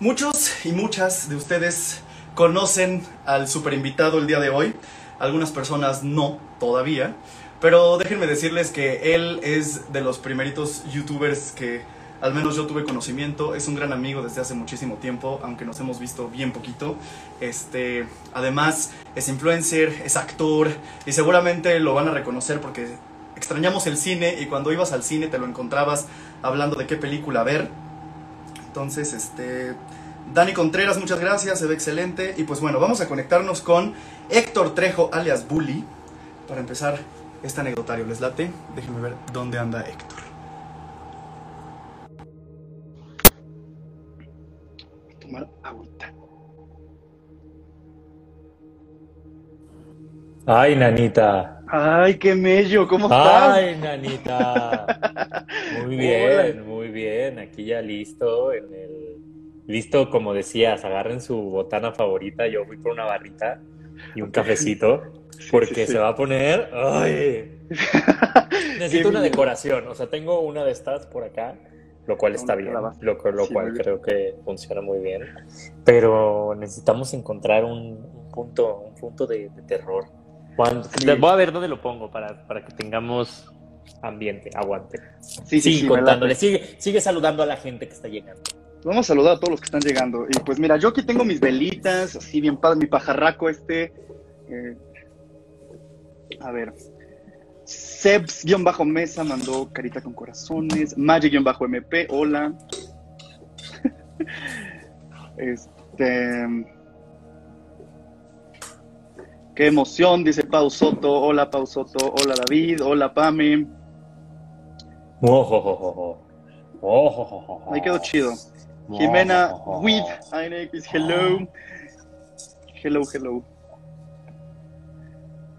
Muchos y muchas de ustedes conocen al super invitado el día de hoy. Algunas personas no, todavía. Pero déjenme decirles que él es de los primeritos youtubers que al menos yo tuve conocimiento. Es un gran amigo desde hace muchísimo tiempo, aunque nos hemos visto bien poquito. Este, además, es influencer, es actor y seguramente lo van a reconocer porque extrañamos el cine y cuando ibas al cine te lo encontrabas hablando de qué película ver. Entonces, este. Dani Contreras, muchas gracias, se ve excelente. Y pues bueno, vamos a conectarnos con Héctor Trejo, alias Bully, para empezar este anecdotario. ¿Les late? Déjenme ver dónde anda Héctor. Tomar agüita. Ay, nanita. Ay, qué mello, ¿cómo estás? Ay, nanita. Muy bien, muy bien. Aquí ya listo en el listo, como decías, agarren su botana favorita. Yo fui por una barrita y un cafecito porque sí, sí. se va a poner. ¡Ay! Necesito una decoración. O sea, tengo una de estas por acá, lo cual está bien, lo, lo Sí, cual creo que funciona muy bien. Pero necesitamos encontrar un, un punto, un punto de, de terror. Cuando- Sí. Voy a ver dónde lo pongo para, para que tengamos ambiente, aguante. Sí, sí, Sigue sí, contándole, sigue, sigue saludando a la gente que está llegando. Vamos a saludar a todos los que están llegando. Y pues mira, yo aquí tengo mis velitas, así bien padre, mi pajarraco este. eh, a ver. Sebs-mesa mandó carita con corazones. Magic-mp, hola. este. Qué emoción, dice Pau Soto. Hola Pau Soto. Hola David. Hola Pame. Ojojojojo. Ojojojojo. Ahí quedó chido. Jimena Ojojojojo. with INX, hello. Hello, hello.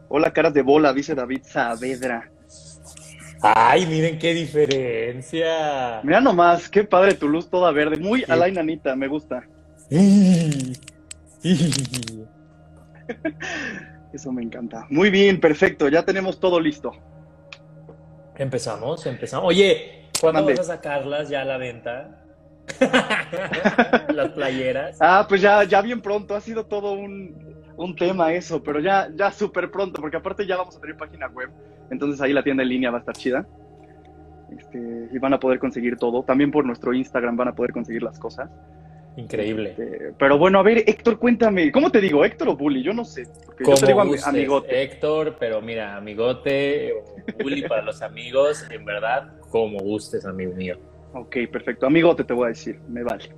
Hola, caras de bola, dice David Saavedra. Ay, miren qué diferencia. Mira nomás, qué padre tu luz toda verde. Muy Sí. a la inanita, me gusta. Eso me encanta. Muy bien, perfecto. Ya tenemos todo listo. Empezamos, empezamos. Oye, ¿cuándo Mande. vas a sacarlas ya a la venta? Las playeras. Ah, pues ya, ya bien pronto. Ha sido todo un, un tema eso, pero ya, ya súper pronto, porque aparte ya vamos a tener página web. Entonces ahí la tienda en línea va a estar chida. Este, y van a poder conseguir todo. También por nuestro Instagram van a poder conseguir las cosas. Increíble. Este, pero bueno, a ver, Héctor, cuéntame, ¿cómo te digo? ¿Héctor o Bully? Yo no sé. Porque yo te digo amigote. Héctor, pero mira, amigote o bully para los amigos, en verdad, como gustes, amigo mío. Ok, perfecto. Amigote te voy a decir, me vale.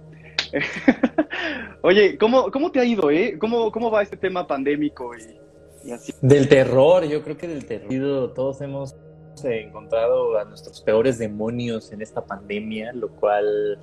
Oye, ¿cómo, ¿cómo te ha ido, eh? ¿Cómo, cómo va este tema pandémico y, y así? Del terror, yo creo que del terror. Todos hemos encontrado a nuestros peores demonios en esta pandemia, lo cual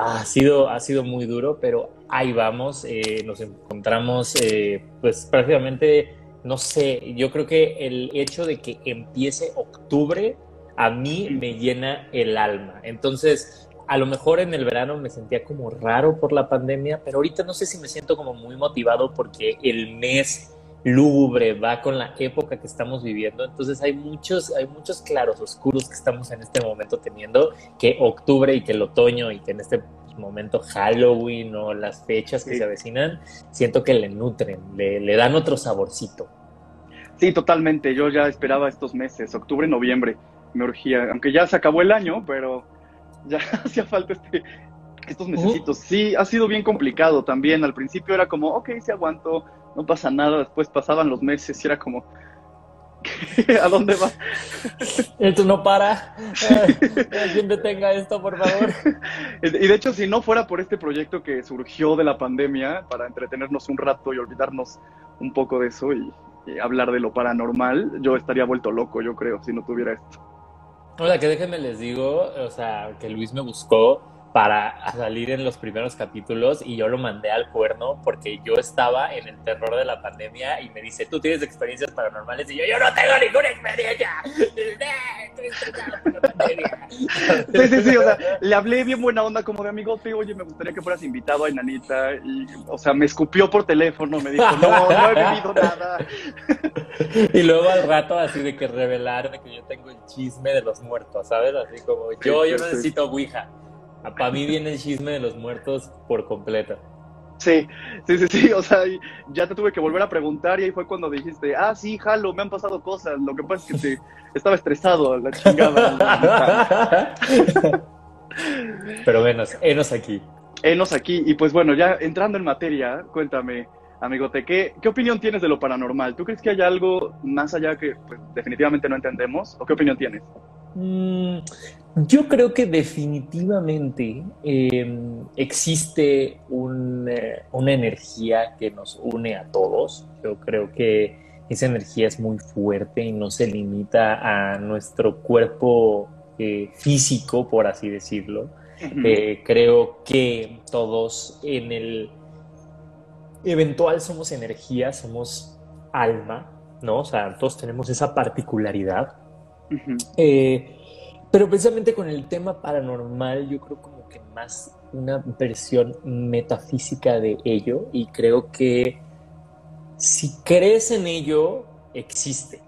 ha sido, ha sido muy duro, pero ahí vamos. eh, nos encontramos, eh, pues prácticamente, no sé, yo creo que el hecho de que empiece octubre a mí me llena el alma. Entonces, a lo mejor en el verano me sentía como raro por la pandemia, pero ahorita no sé si me siento como muy motivado porque el mes lúgubre va con la época que estamos viviendo. Entonces hay muchos, hay muchos claros oscuros que estamos en este momento teniendo, que octubre y que el otoño y que en este momento Halloween o las fechas que Sí. se avecinan, siento que le nutren, le, le dan otro saborcito. Sí, totalmente. Yo ya esperaba estos meses, octubre, noviembre. Me urgía, aunque ya se acabó el año, pero ya hacía falta este, estos mesecitos. Sí, ha sido bien complicado también. Al principio era como, ok, sí aguanto, no pasa nada. Después pasaban los meses y era como, ¿a dónde va? Esto no para. Alguien detenga esto, por favor. Y de hecho, si no fuera por este proyecto que surgió de la pandemia para entretenernos un rato y olvidarnos un poco de eso y, y hablar de lo paranormal, yo estaría vuelto loco, yo creo, si no tuviera esto. O sea, que déjenme les digo, o sea, que Luis me buscó para salir en los primeros capítulos y yo lo mandé al cuerno porque yo estaba en el terror de la pandemia y me dice, tú tienes experiencias paranormales y yo, yo no tengo ninguna experiencia. Pandemia. Sí, sí, sí, o sea, le hablé bien buena onda como de amigote, oye, me gustaría que fueras invitado a Enanita, y, o sea, me escupió por teléfono, me dijo, no, no he vivido nada. Y luego al rato así de que revelar de que yo tengo el chisme de los muertos, ¿sabes? Así como yo, yo sí, sí. necesito Ouija. Para mí viene el chisme de los muertos por completo. Sí, sí, sí, sí, o sea, ya te tuve que volver a preguntar y ahí fue cuando dijiste, ah, sí, jalo, me han pasado cosas, lo que pasa es que estaba estresado, la chingada. Pero menos, enos aquí. Enos aquí, y pues bueno, ya entrando en materia, cuéntame, amigote, ¿qué, ¿qué opinión tienes de lo paranormal? ¿Tú crees que hay algo más allá que pues, definitivamente no entendemos? ¿O qué opinión tienes? Mm, yo creo que definitivamente em, existe eh, una energía que nos une a todos. Yo creo que esa energía es muy fuerte y no se limita a nuestro cuerpo eh, físico, por así decirlo. Eh, creo que todos en el eventual somos energía, somos alma, ¿no? O sea, todos tenemos esa particularidad. Eh, pero precisamente con el tema paranormal, yo creo como que más una versión metafísica de ello y creo que si crees en ello, existe.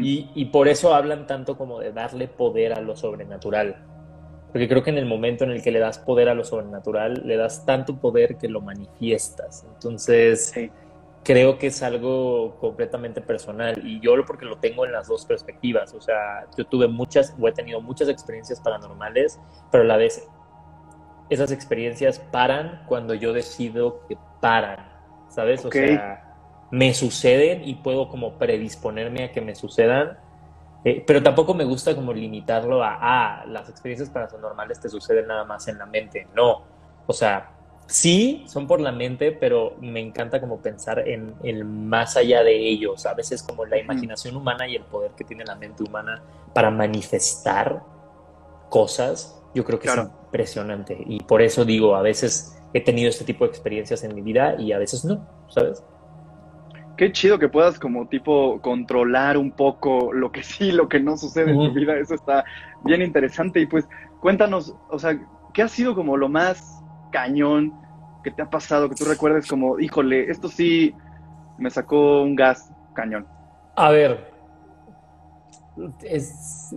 y, y, por eso hablan tanto como de darle poder a lo sobrenatural. Porque creo que en el momento en el que le das poder a lo sobrenatural, le das tanto poder que lo manifiestas. Entonces, creo que es algo completamente personal y yo lo porque lo tengo en las dos perspectivas, o sea, yo tuve muchas o he tenido muchas experiencias paranormales, pero a la vez esas experiencias paran cuando yo decido que paran, ¿sabes? O sea, me suceden y puedo como predisponerme a que me sucedan, eh, pero tampoco me gusta como limitarlo a, ah, las experiencias paranormales te suceden nada más en la mente, no, o sea, sí, son por la mente, pero me encanta como pensar en el más allá de ellos. A veces como la imaginación humana y el poder que tiene la mente humana para manifestar cosas, yo creo que es impresionante. Y por eso digo, a veces he tenido este tipo de experiencias en mi vida y a veces no, ¿sabes? Qué chido que puedas como tipo controlar un poco lo que sí, lo que no sucede en tu vida. Eso está bien interesante. Y pues cuéntanos, o sea, ¿qué ha sido como lo más cañón que te ha pasado, que tú recuerdes como, híjole, esto sí me sacó un gas cañón? A ver, es,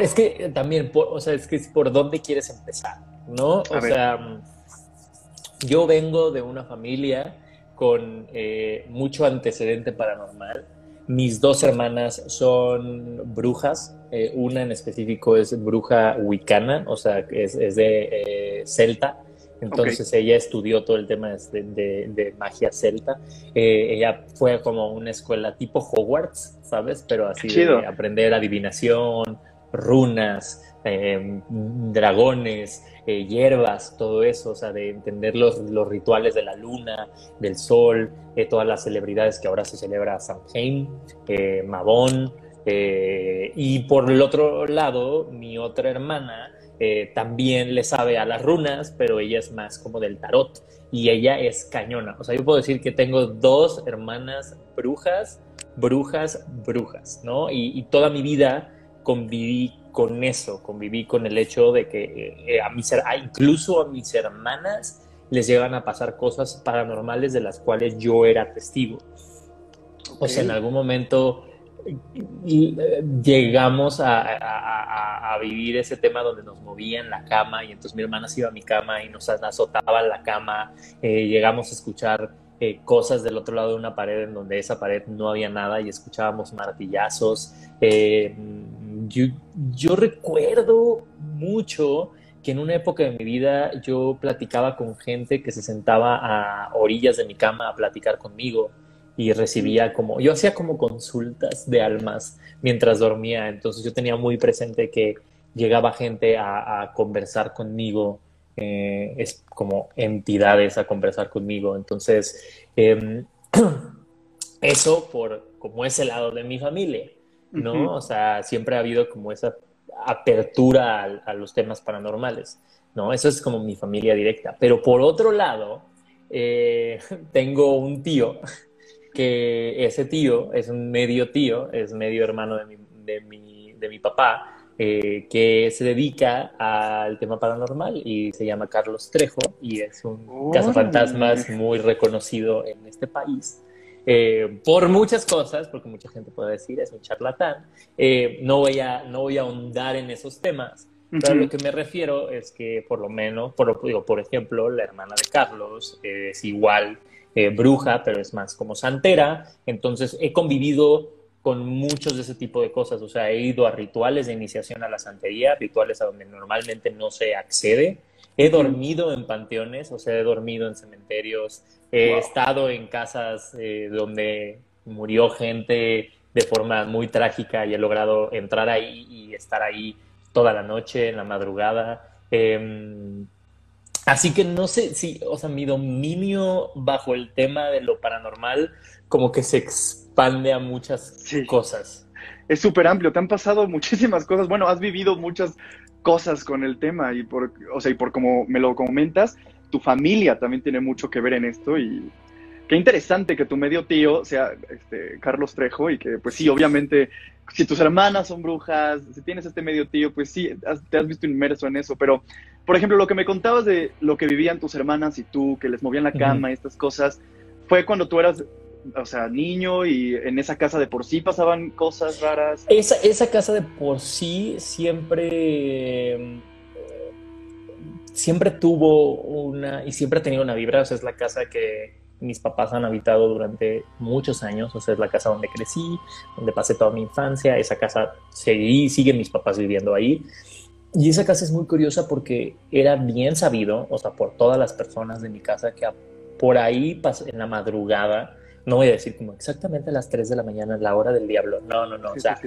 es que también, o sea, es que es por dónde quieres empezar, ¿no? o sea, yo vengo de una familia con eh, mucho antecedente paranormal. Mis dos hermanas son brujas, eh, una en específico es bruja wicana, o sea, es, es de eh, celta. Entonces ella estudió todo el tema de, magia celta. Eh, ella fue como una escuela tipo Hogwarts, ¿sabes? Pero así de aprender adivinación, runas, dragones, hierbas, todo eso, o sea, de entender los, los rituales de la luna, del sol, todas las celebridades que ahora se celebra Samhain, Mabón, eh, y por el otro lado, mi otra hermana eh, también le sabe a las runas, pero ella es más como del tarot y ella es cañona. O sea, yo puedo decir que tengo dos hermanas brujas, brujas, brujas, ¿no? Y, toda mi vida conviví con eso, conviví con el hecho de que eh, a mis, incluso a mis hermanas les llegan a pasar cosas paranormales de las cuales yo era testigo. O sea, en algún momento eh, llegamos a, vivir ese tema donde nos movían la cama y entonces mi hermana se iba a mi cama y nos azotaba la cama, eh, llegamos a escuchar eh, cosas del otro lado de una pared en donde esa pared no había nada y escuchábamos martillazos. Yo, recuerdo mucho que en una época de mi vida yo platicaba con gente que se sentaba a orillas de mi cama a platicar conmigo y recibía como, yo hacía como consultas de almas mientras dormía, entonces yo tenía muy presente que llegaba gente a, conversar conmigo, eh, es como entidades a conversar conmigo, entonces em, eso por como ese lado de mi familia, ¿no? O sea, siempre ha habido como esa apertura a, a, los temas paranormales, ¿no? Eso es como mi familia directa, pero por otro lado, eh, tengo un tío que ese tío es un medio tío, es medio hermano de mi, de mi, de mi papá, eh, que se dedica al tema paranormal y se llama Carlos Trejo y es un cazafantasmas muy reconocido en este país. Eh, por muchas cosas, porque mucha gente puede decir es un charlatán. Eh, no, voy a, no voy a ahondar en esos temas, Pero lo que me refiero es que por lo menos, por, digo, por ejemplo, la hermana de Carlos es igual eh, bruja, pero es más como santera. Entonces he convivido con muchos de ese tipo de cosas. O sea, he ido a rituales de iniciación a la santería, rituales a donde normalmente no se accede. He dormido en panteones, o sea, he dormido en cementerios. He estado en casas eh, donde murió gente de forma muy trágica y he logrado entrar ahí y estar ahí toda la noche, en la madrugada. Em, así que no sé si, o sea, mi dominio bajo el tema de lo paranormal como que se expande a muchas cosas. Es súper amplio, te han pasado muchísimas cosas. Bueno, has vivido muchas cosas con el tema y por, o sea, y por como me lo comentas, tu familia también tiene mucho que ver en esto y qué interesante que tu medio tío sea este, Carlos Trejo y que pues sí, obviamente si tus hermanas son brujas, si tienes este medio tío, pues sí, te has visto inmerso en eso. Pero, por ejemplo, lo que me contabas de lo que vivían tus hermanas y tú, que les movían la cama y estas cosas, fue cuando tú eras, o sea, niño y en esa casa de por sí pasaban cosas raras. Esa, esa casa de por sí siempre... Siempre tuvo una, y siempre ha tenido una vibra, o sea, es la casa que, mis papás han habitado durante muchos años, o sea, es la casa donde crecí, donde pasé toda mi infancia, esa casa seguí, siguen mis papás viviendo ahí. Y esa casa es muy curiosa porque era bien sabido, o sea, por todas las personas de mi casa, que por ahí en la madrugada, no voy a decir como exactamente a las 3 de la mañana, la hora del diablo, no, no, no, o sea,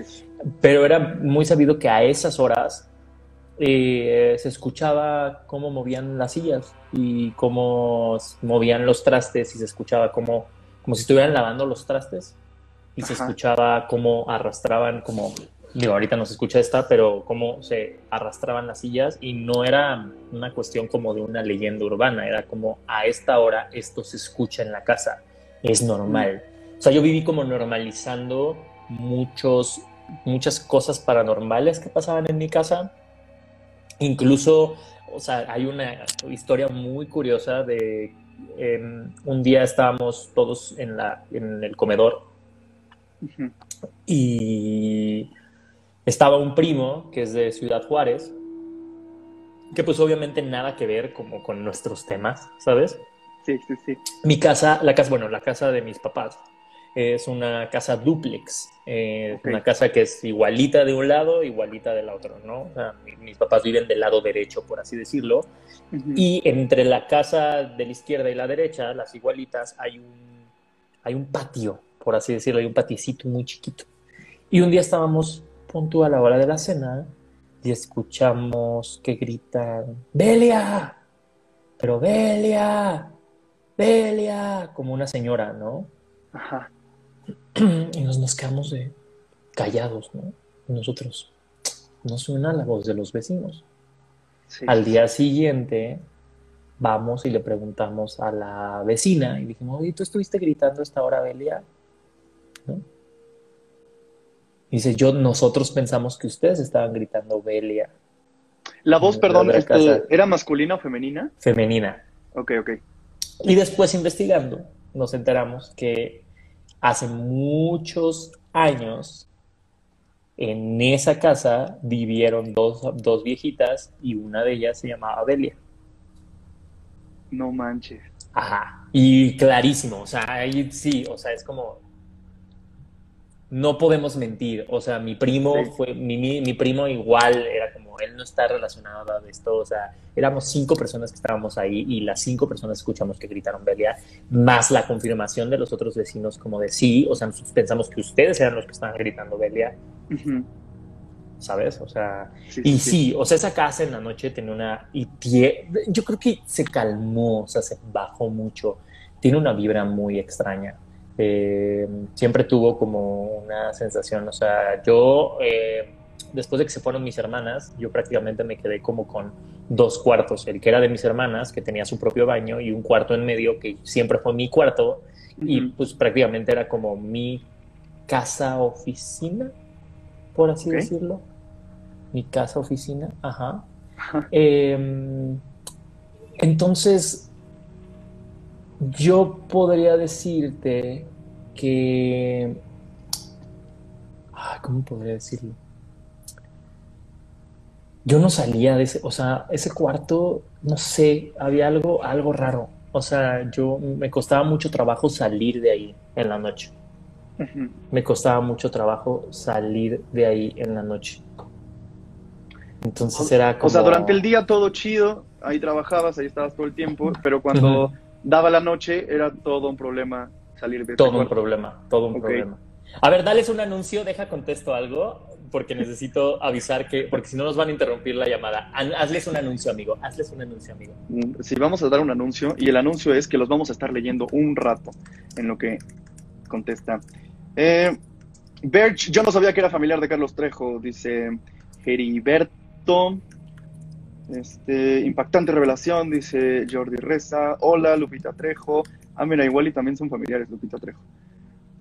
pero era muy sabido que a esas horas eh, se escuchaba cómo movían las sillas y cómo movían los trastes y se escuchaba como, como si estuvieran lavando los trastes y se escuchaba cómo arrastraban, como, digo, ahorita no se escucha esta, pero cómo se arrastraban las sillas y no era una cuestión como de una leyenda urbana, era como a esta hora esto se escucha en la casa, es normal. O sea, yo viví como normalizando muchos, muchas cosas paranormales que pasaban en mi casa Incluso, o sea, hay una historia muy curiosa de em, un día estábamos todos en, la, en el comedor y estaba un primo que es de Ciudad Juárez, que pues obviamente nada que ver como con nuestros temas, ¿sabes? Sí, sí, sí. Mi casa, la casa, bueno, la casa de mis papás es una casa duplex, eh, una casa que es igualita de un lado, igualita del otro, ¿no? O sea, mis papás viven del lado derecho, por así decirlo, y entre la casa de la izquierda y la derecha, las igualitas, hay un, hay un patio, por así decirlo, hay un patiecito muy chiquito. Y un día estábamos punto a la hora de la cena y escuchamos que gritan, ¡Belia! Pero Belia, Belia, como una señora, ¿no? Ajá. y nos, nos quedamos de callados, ¿no? nosotros, no suena la voz de los vecinos. Al día siguiente vamos y le preguntamos a la vecina y dijimos, oye, ¿tú estuviste gritando esta hora, Belia? ¿No? Dice, yo, nosotros pensamos que ustedes estaban gritando Belia. La voz, perdón, este, ¿era masculina o femenina? Femenina. Ok, ok. Y después investigando, nos enteramos que hace muchos años en esa casa vivieron dos, dos, viejitas y una de ellas se llamaba Belia. No manches. Ajá. Y clarísimo, o sea, ahí sí, o sea, es como no podemos mentir. O sea, mi primo fue, mi, mi, primo igual era como, él no está relacionado a esto. O sea, éramos cinco personas que estábamos ahí y las cinco personas escuchamos que gritaron Belia, más la confirmación de los otros vecinos como de sí, o sea, nosotros pensamos que ustedes eran los que estaban gritando Belia. ¿Sabes? O sea, y sí, o sea, esa casa en la noche tenía una, y yo creo que se calmó, o sea, se bajó mucho. Tiene una vibra muy extraña. Eh, siempre tuvo como una sensación, o sea, yo eh, después de que se fueron mis hermanas, yo prácticamente me quedé como con dos cuartos, el que era de mis hermanas, que tenía su propio baño, y un cuarto en medio, que siempre fue mi cuarto, y pues prácticamente era como mi casa oficina, por así decirlo. Mi casa oficina, ajá. Em, entonces, yo podría decirte que... ¿Cómo podría decirlo? yo no salía de ese, o sea, ese cuarto, no sé, había algo, algo raro. O sea, yo me costaba mucho trabajo salir de ahí en la noche. Me costaba mucho trabajo salir de ahí en la noche. Entonces era como... O sea, durante el día todo chido, ahí trabajabas, ahí estabas todo el tiempo, pero cuando daba la noche era todo un problema salir de Todo un problema, todo un problema. A ver, dales un anuncio, deja contesto algo, porque necesito avisar que, porque si no nos van a interrumpir la llamada. Hazles un anuncio, amigo, hazles un anuncio, amigo. Mm, sí, vamos a dar un anuncio, y el anuncio es que los vamos a estar leyendo un rato en lo que contesta. Eh, Berch, yo no sabía que era familiar de Carlos Trejo, dice Heriberto. Este, impactante revelación, dice Jordi Reza. Hola, Lupita Trejo. Ah, mira, igual y también son familiares, Lupita Trejo.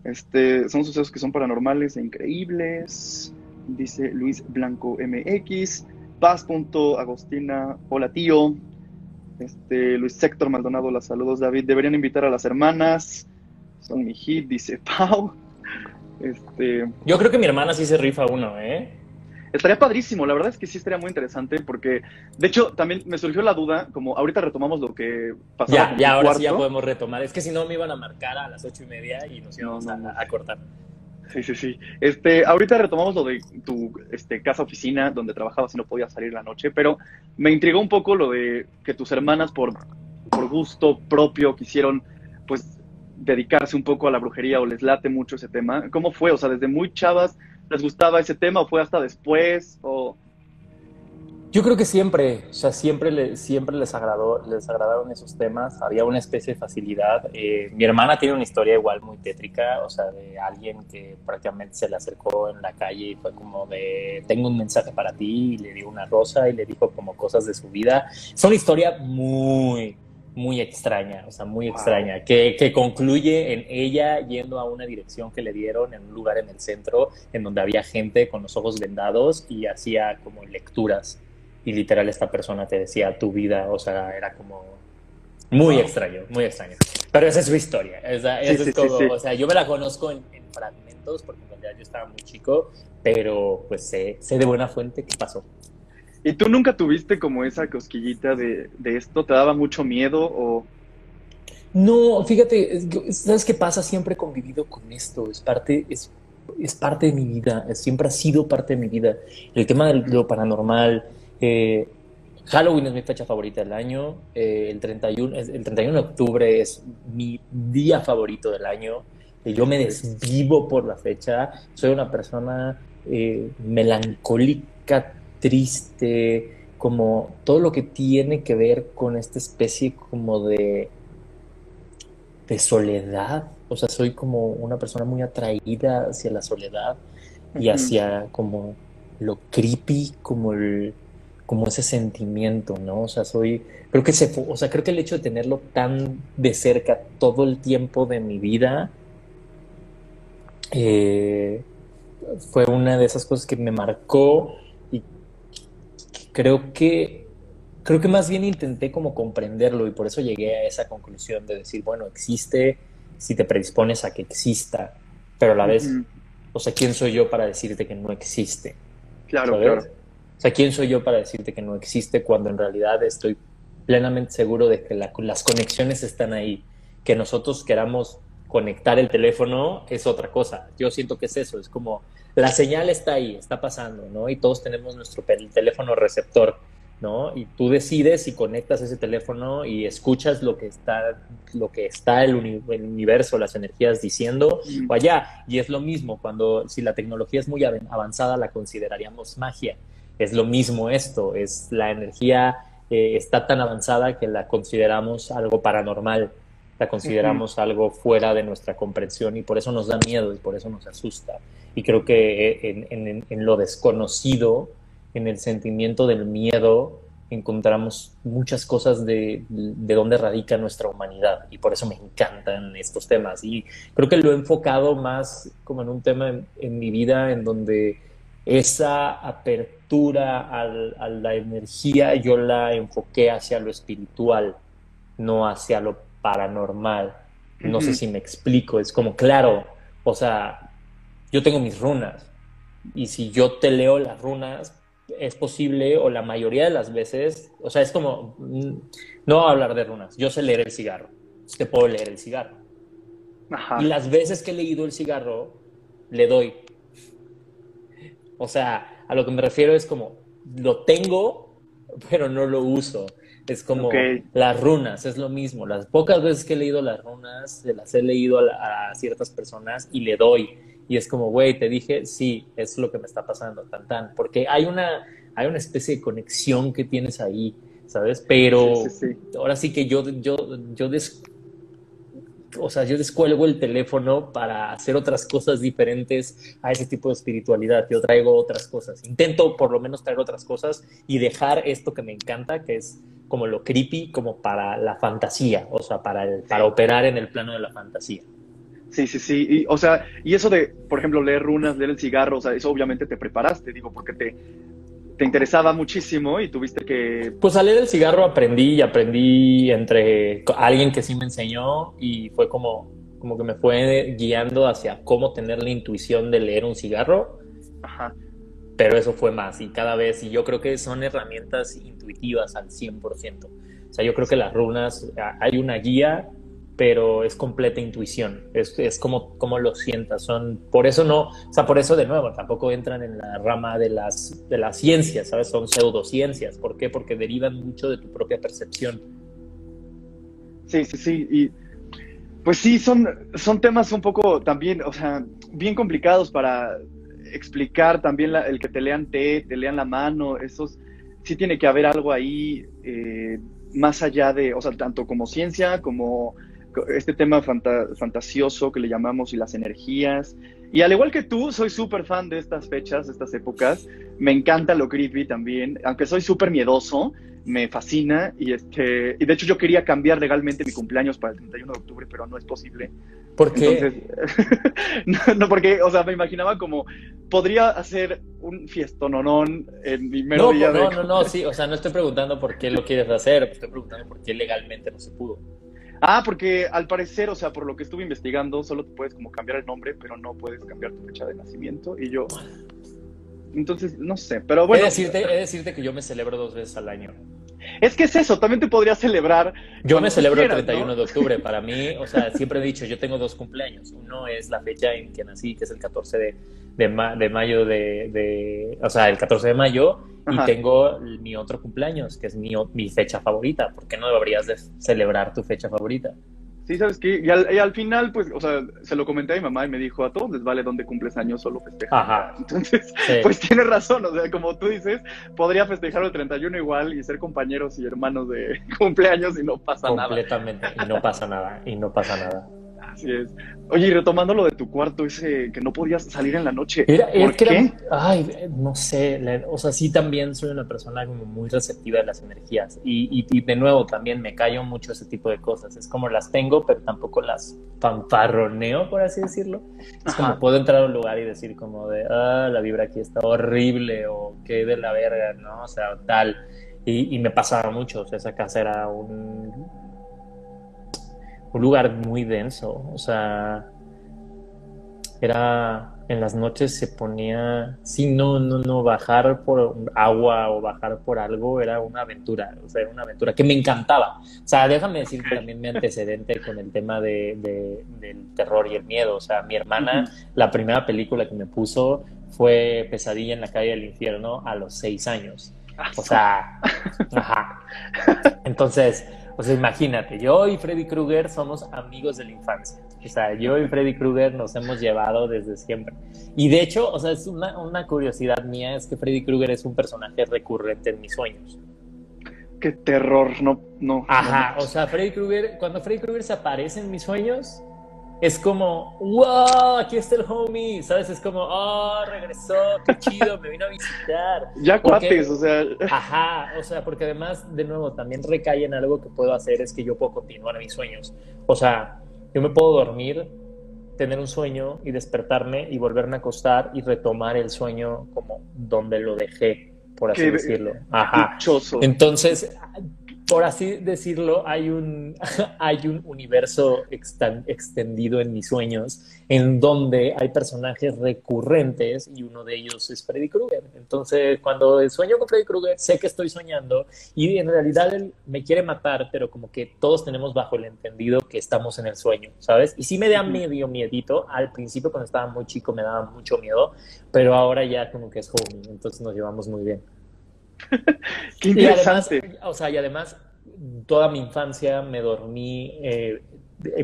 Este, son sucesos que son paranormales e increíbles, dice Luis Blanco MX. Paz.agostina, hola tío. Este, Luis Sector Maldonado, las saludos David. Deberían invitar a las hermanas. Son mi hit, dice Pau. Este, Yo creo que mi hermana sí se rifa uno, ¿eh? Estaría padrísimo, la verdad es que sí estaría muy interesante porque, de hecho, también me surgió la duda, como ahorita retomamos lo que pasó. Ya, ya, ahora sí ya podemos retomar. Es que si no me iban a marcar a las ocho y media y nos íbamos a, cortar. Sí, sí, sí. Este, ahorita retomamos lo de tu este, casa oficina donde trabajabas y no podías salir la noche, pero me intrigó un poco lo de que tus hermanas por, por gusto propio quisieron, pues, dedicarse un poco a la brujería o les late mucho ese tema. ¿Cómo fue? O sea, desde muy chavas les gustaba ese tema o fue hasta después? O... Yo creo que siempre, o sea, siempre, siempre les, agradó, les agradaron esos temas, había una especie de facilidad. Eh, mi hermana tiene una historia igual muy tétrica, o sea, de alguien que prácticamente se le acercó en la calle y fue como de, tengo un mensaje para ti, y le dio una rosa y le dijo como cosas de su vida. Es una historia muy, muy extraña, o sea, muy extraña, que, que, concluye en ella yendo a una dirección que le dieron en un lugar en el centro, en donde había gente con los ojos vendados y hacía como lecturas. Y literal esta persona te decía tu vida, o sea, era como muy extraño, muy extraño. Pero esa es su historia, esa, es como, o sea, yo me la conozco en, en, fragmentos, porque en realidad yo estaba muy chico, pero pues sé, sé de buena fuente qué pasó. ¿Y tú nunca tuviste como esa cosquillita de, esto? ¿Te daba mucho miedo o...? No, fíjate, ¿sabes qué pasa? Siempre he convivido con esto, es parte, es, es parte de mi vida, siempre ha sido parte de mi vida. El tema de lo paranormal, eh, Halloween es mi fecha favorita del año, eh, el, 31, el 31 de octubre es mi día favorito del año, yo me desvivo por la fecha, soy una persona eh, melancólica triste, como todo lo que tiene que ver con esta especie como de, de soledad. O sea, soy como una persona muy atraída hacia la soledad y hacia como lo creepy, como el, como ese sentimiento, ¿no? O sea, soy, creo que se, o sea, creo que el hecho de tenerlo tan de cerca todo el tiempo de mi vida eh, fue una de esas cosas que me marcó creo que creo que más bien intenté como comprenderlo y por eso llegué a esa conclusión de decir, bueno, existe si te predispones a que exista, pero a la vez, o sea, ¿quién soy yo para decirte que no existe? Claro, claro. O sea, ¿quién soy yo para decirte que no existe cuando en realidad estoy plenamente seguro de que las conexiones están ahí? Que nosotros queramos conectar el teléfono es otra cosa. Yo siento que es eso, es como la señal está ahí, está pasando, ¿no? Y todos tenemos nuestro teléfono receptor, ¿no? Y tú decides si conectas ese teléfono y escuchas lo que está, lo que está el, universo, las energías diciendo o allá. Y es lo mismo, cuando si la tecnología es muy avanzada, la consideraríamos magia. Es lo mismo esto, es la energía eh, está tan avanzada que la consideramos algo paranormal la consideramos algo fuera de nuestra comprensión y por eso nos da miedo y por eso nos asusta. Y creo que en, lo desconocido, en el sentimiento del miedo, encontramos muchas cosas de, de dónde radica nuestra humanidad y por eso me encantan estos temas. Y creo que lo he enfocado más como en un tema en, mi vida en donde esa apertura a la energía yo la enfoqué hacia lo espiritual, no hacia lo paranormal. No sé si me explico, es como, claro, o sea, yo tengo mis runas y si yo te leo las runas, es posible, o la mayoría de las veces, o sea, es como, mm, no voy a hablar de runas, yo sé leer el cigarro, te puedo leer el cigarro. Ajá. Y las veces que he leído el cigarro, le doy. O sea, a lo que me refiero es como, lo tengo, pero no lo uso. Es como las runas, es lo mismo. Las pocas veces que he leído las runas, se las he leído a, la- a ciertas personas y le doy. Y es como, güey, te dije, sí, es lo que me está pasando, tan tan. Porque hay una, hay una especie de conexión que tienes ahí, ¿sabes? Pero Sí, sí, sí. ahora sí que yo, yo, yo des- o sea, yo descuelgo el teléfono para hacer otras cosas diferentes a ese tipo de espiritualidad. Yo traigo otras cosas. Intento por lo menos traer otras cosas y dejar esto que me encanta, que es como lo creepy, como para la fantasía, o sea, para, el- para operar en el plano de la fantasía. Sí, sí, sí. Y, o sea, y eso de, por ejemplo, leer runas, leer el cigarro, o sea, eso obviamente te preparaste, digo, porque te, te interesaba muchísimo y tuviste que... Pues al leer el cigarro aprendí y aprendí entre alguien que sí me enseñó y fue como, como que me fue guiando hacia cómo tener la intuición de leer un cigarro Ajá. Pero eso fue más y cada vez, y yo creo que son herramientas intuitivas al 100%. O sea, yo creo que las runas, hay una guía, pero es completa intuición, es, es como, como lo sientas, son, por eso no, o sea, por eso de nuevo, tampoco entran en la rama de las, de las ciencias, ¿sabes? Son pseudociencias, ¿por qué? Porque derivan mucho de tu propia percepción. Sí, sí, sí. Y pues sí, son, son temas un poco también, o sea, bien complicados para explicar también el que te lean té, te lean la mano, esos, sí tiene que haber algo ahí eh, más allá de, o sea, tanto como ciencia, como co- este tema fanta- fantasioso que le llamamos y las energías. Y al igual que tú, soy súper fan de estas fechas, de estas épocas. Me encanta lo creepy también, aunque soy súper miedoso, me fascina y este y de hecho yo quería cambiar legalmente mi cumpleaños para el 31 de octubre, pero no es posible. Porque Entonces, no, no, porque, o sea, me imaginaba como podría hacer un fiestononón en mi mero no, día no, de no, no, sí, o sea, no estoy preguntando por qué lo quieres hacer, estoy preguntando por qué legalmente no se pudo. Ah, porque al parecer, o sea, por lo que estuve investigando, solo te puedes como cambiar el nombre, pero no puedes cambiar tu fecha de nacimiento y yo entonces no sé, pero bueno, decirte, he de decirte que yo me celebro dos veces al año. es que es eso, también te podrías celebrar Yo me celebro quieras, el 31 ¿no? de octubre. Para mí, o sea, siempre he dicho, yo tengo dos cumpleaños. Uno es la fecha en que nací, que es el 14 de, de, ma- de mayo de, de- O sea, el 14 de mayo. Ajá. Y tengo mi otro cumpleaños, que es mi, mi fecha favorita. ¿Por qué no deberías de celebrar tu fecha favorita? Sí, ¿sabes qué? Y al, y al final, pues, o sea, se lo comenté a mi mamá y me dijo, a todos les vale dónde cumples años, solo festeja. Ajá. Entonces, Sí. pues tienes razón, o sea, como tú dices, podría festejar el 31 igual y ser compañeros y hermanos de cumpleaños y no pasa nada. Completamente. Y no pasa nada. Y no pasa nada. Así es. Oye, y retomando lo de tu cuarto, ese que no podías salir en la noche, Era, ¿por es que qué? era- ay, no sé, la- o sea, sí también soy una persona como muy receptiva de las energías y, y- y de nuevo también me callo mucho ese tipo de cosas, es como las tengo pero tampoco las fanfarroneo, por así decirlo. Es Ajá. como puedo entrar a un lugar y decir como de, ah, la vibra aquí está horrible o qué de la verga, ¿no? O sea, tal. Y, y me pasaba mucho, o sea, esa casa era un, un lugar muy denso, o sea, era en las noches se ponía, sí, no, no, no, bajar por agua o bajar por algo era una aventura, o sea, era una aventura que me encantaba. O sea, déjame decir también mi antecedente con el tema de, de- del terror y el miedo. O sea, mi hermana, la primera película que me puso fue Pesadilla en la calle del infierno a los seis años. O sea, ajá. Entonces, o sea, imagínate, yo y Freddy Krueger somos amigos de la infancia. O sea, yo y Freddy Krueger nos hemos llevado desde siempre. Y de hecho, o sea, es una, una curiosidad mía, es que Freddy Krueger es un personaje recurrente en mis sueños. Qué terror, no, no. Ajá, no. o sea, Freddy Krueger, cuando Freddy Krueger se aparece en mis sueños, es como, wow, aquí está el homie, ¿sabes? Es como, oh, regresó, qué chido, me vino a visitar. Ya porque- cuates, o sea, Ajá, o sea, porque además, de nuevo, también recae en algo que puedo hacer, es que yo puedo continuar mis sueños. O sea, yo me puedo dormir, tener un sueño y despertarme y volverme a acostar y retomar el sueño como donde lo dejé, por así Qué- decirlo. Ajá. dichoso. Entonces, por así decirlo, hay un, hay un universo extendido en mis sueños en donde hay personajes recurrentes y uno de ellos es Freddy Krueger. Entonces, cuando sueño con Freddy Krueger, sé que estoy soñando y en realidad él me quiere matar, pero como que todos tenemos bajo el entendido que estamos en el sueño, ¿sabes? Y sí me da medio miedito. Al principio, cuando estaba muy chico, me daba mucho miedo, pero ahora ya como que es joven, entonces nos llevamos muy bien. Qué interesante. Y además, o sea, y además, toda mi infancia me dormí eh,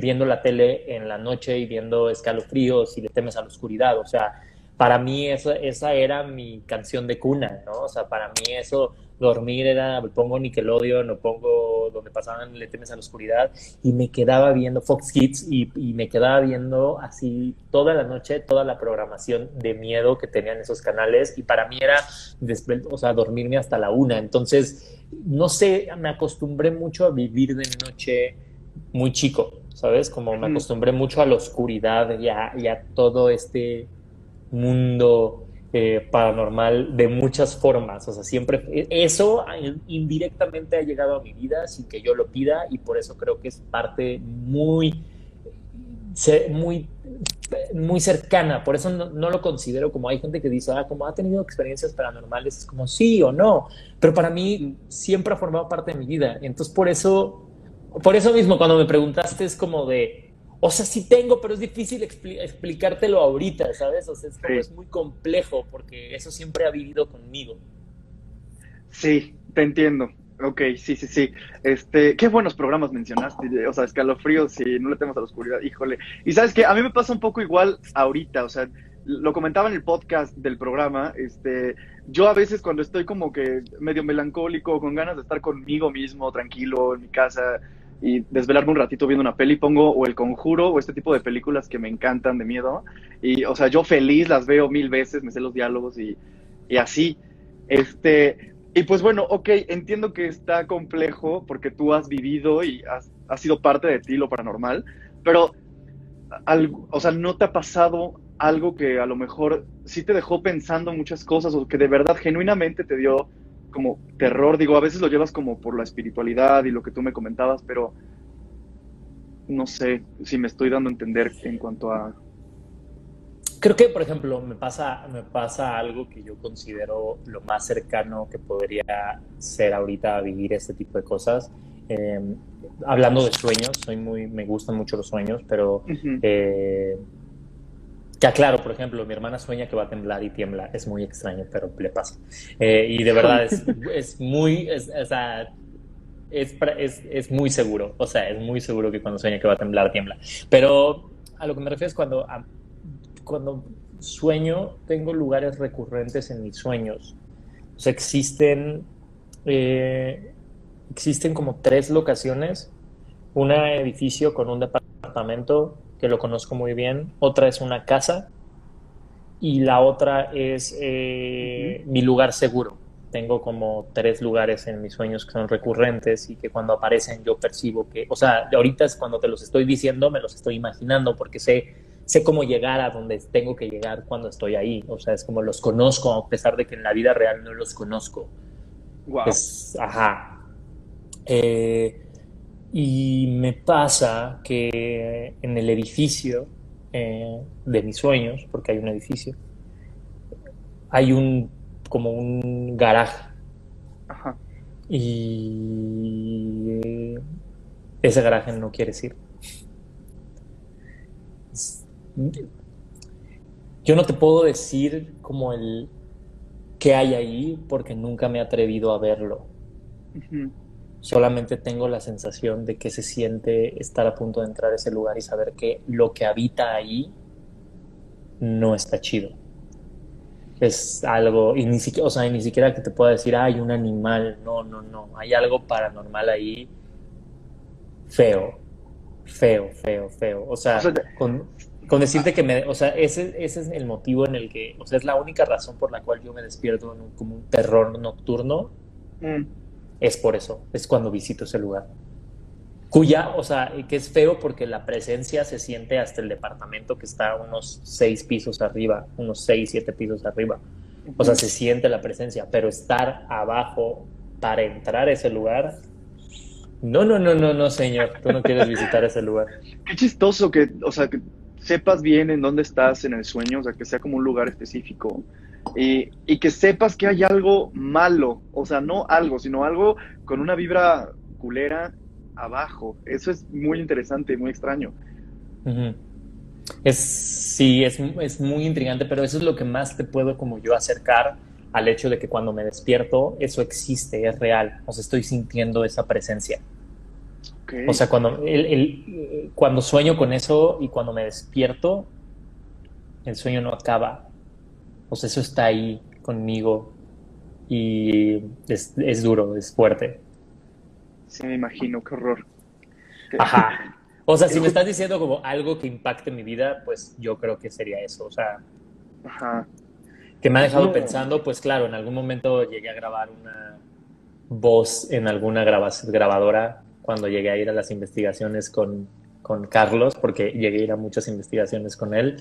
viendo la tele en la noche y viendo escalofríos y le temes a la oscuridad. O sea, para mí esa, esa era mi canción de cuna, ¿no? O sea, para mí eso dormir era, pongo Nickelodeon o pongo donde pasaban Le temes a la oscuridad y me quedaba viendo Fox Kids y, y, me quedaba viendo así toda la noche, toda la programación de miedo que tenían esos canales y para mí era, o sea, dormirme hasta la una. Entonces, no sé, me acostumbré mucho a vivir de noche muy chico, ¿sabes? Como me acostumbré mucho a la oscuridad y a, y a todo este mundo eh, paranormal de muchas formas. O sea, siempre eso indirectamente ha llegado a mi vida sin que yo lo pida y por eso creo que es parte muy, muy, muy cercana. Por eso no, lo considero como hay gente que dice, ah, como ha tenido experiencias paranormales, es como sí o no. Pero para mí siempre ha formado parte de mi vida. Entonces, por eso, por eso mismo, cuando me preguntaste, es como de o sea, sí tengo, pero es difícil explicártelo ahorita, ¿sabes? O sea, es, es muy complejo porque eso siempre ha vivido conmigo. Sí, te entiendo. Ok, sí, sí, sí. Este, qué buenos programas mencionaste. O sea, escalofríos y no le tenemos a la oscuridad. Híjole. Y sabes que a mí me pasa un poco igual ahorita. O sea, lo comentaba en el podcast del programa. Este, yo a veces cuando estoy como que medio melancólico, con ganas de estar conmigo mismo, tranquilo, en mi casa, y desvelarme un ratito viendo una peli, pongo o El Conjuro o este tipo de películas que me encantan de miedo. Y, o sea, yo feliz las veo mil veces, me sé los diálogos y, y así. Este, y pues bueno, ok, entiendo que está complejo porque tú has vivido y has, sido parte de ti lo paranormal, pero, algo, o sea, ¿no te ha pasado algo que a lo mejor sí te dejó pensando muchas cosas o que de verdad genuinamente te dio como terror, digo, a veces lo llevas como por la espiritualidad y lo que tú me comentabas, pero no sé si me estoy dando a entender en cuanto a... Creo que, por ejemplo, me pasa, me pasa algo que yo considero lo más cercano que podría ser ahorita a vivir este tipo de cosas. Em, hablando de sueños, soy muy, me gustan mucho los sueños, pero ya claro, por ejemplo, mi hermana sueña que va a temblar y tiembla. Es muy extraño, pero le pasa. Eh, y de verdad es, es muy, es, es, es, muy seguro. O sea, es muy seguro que cuando sueña que va a temblar, tiembla. Pero a lo que me refiero es cuando, cuando sueño, tengo lugares recurrentes en mis sueños. O sea, existen, eh, existen como tres locaciones. Un edificio con un departamento que lo conozco muy bien, otra es una casa y la otra es eh, mi lugar seguro. Tengo como tres lugares en mis sueños que son recurrentes y que cuando aparecen yo percibo que, o sea, ahorita es cuando te los estoy diciendo, me los estoy imaginando porque sé, sé cómo llegar a donde tengo que llegar cuando estoy ahí. O sea, es como los conozco, a pesar de que en la vida real no los conozco. Wow. ajá. Eh, y me pasa que en el edificio eh, de mis sueños, porque hay un edificio, hay un como un garaje. Ajá. Y ese garaje no quiere decir. Yo no te puedo decir como el qué hay ahí porque nunca me he atrevido a verlo solamente tengo la sensación de que se siente estar a punto de entrar a ese lugar y saber que lo que habita ahí no está chido. Es algo, y ni siquiera, o sea, ni siquiera que te pueda decir, hay un animal, no, no, no, hay algo paranormal ahí feo, feo, feo, feo. O sea, con, con, decirte que me, o sea, ese, ese es el motivo en el que, o sea, es la única razón por la cual yo me despierto en un, como un terror nocturno. Mm es por eso, es cuando visito ese lugar. Cuya, o sea, que es feo porque la presencia se siente hasta el departamento que está unos seis pisos arriba, unos seis, siete pisos arriba. O sea, se siente la presencia, pero estar abajo para entrar a ese lugar, No, no, no, no, no, señor. Tú no quieres visitar ese lugar. Qué chistoso que, o sea, que sepas bien en dónde estás en el sueño, o sea, que sea como un lugar específico. Y, y que sepas que hay algo malo, o sea, no algo, sino algo con una vibra culera abajo. Eso es muy interesante y muy extraño. Es, sí, es, es muy intrigante, pero eso es lo que más te puedo como yo acercar al hecho de que cuando me despierto, eso existe, es real. O sea, estoy sintiendo esa presencia. O sea, cuando, el, el- cuando sueño con eso y cuando me despierto, el sueño no acaba. O sea, eso está ahí conmigo y es, es duro, es fuerte. sí, me imagino, qué horror. Ajá. O sea, si me estás diciendo como algo que impacte mi vida, pues yo creo que sería eso. O sea, Ajá. que me ha dejado No. pensando, pues claro, en algún momento llegué a grabar una voz en alguna graba- grabadora cuando llegué a ir a las investigaciones con, con Carlos, porque llegué a ir a muchas investigaciones con él,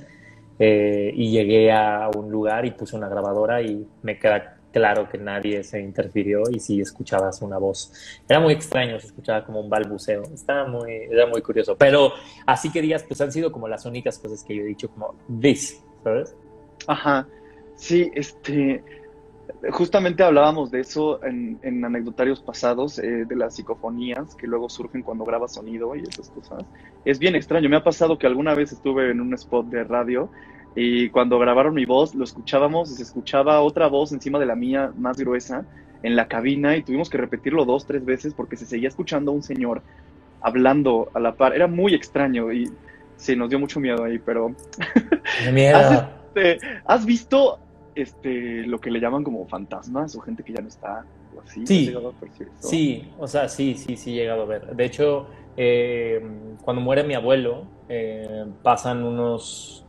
eh, y llegué a un lugar y puse una grabadora y me queda claro que nadie se interfirió y sí escuchabas una voz. Era muy extraño, se escuchaba como un balbuceo, estaba muy, era muy curioso, pero así que digas, pues han sido como las únicas cosas que yo he dicho como this, ¿sabes? Ajá. Sí, este. Justamente hablábamos de eso en, en anecdotarios pasados, eh, de las psicofonías que luego surgen cuando grabas sonido y esas cosas. Es bien extraño. Me ha pasado que alguna vez estuve en un spot de radio y cuando grabaron mi voz lo escuchábamos y se escuchaba otra voz encima de la mía más gruesa en la cabina y tuvimos que repetirlo dos, tres veces porque se seguía escuchando a un señor hablando a la par. Era muy extraño y sí, nos dio mucho miedo ahí, pero ¡Qué miedo! ¿Has, este, ¿has visto este, lo que le llaman como fantasmas o gente que ya no está? o así? Sí. Sí, o sea, sí, sí, sí he llegado a ver. De hecho, eh, cuando muere mi abuelo, eh, pasan unos...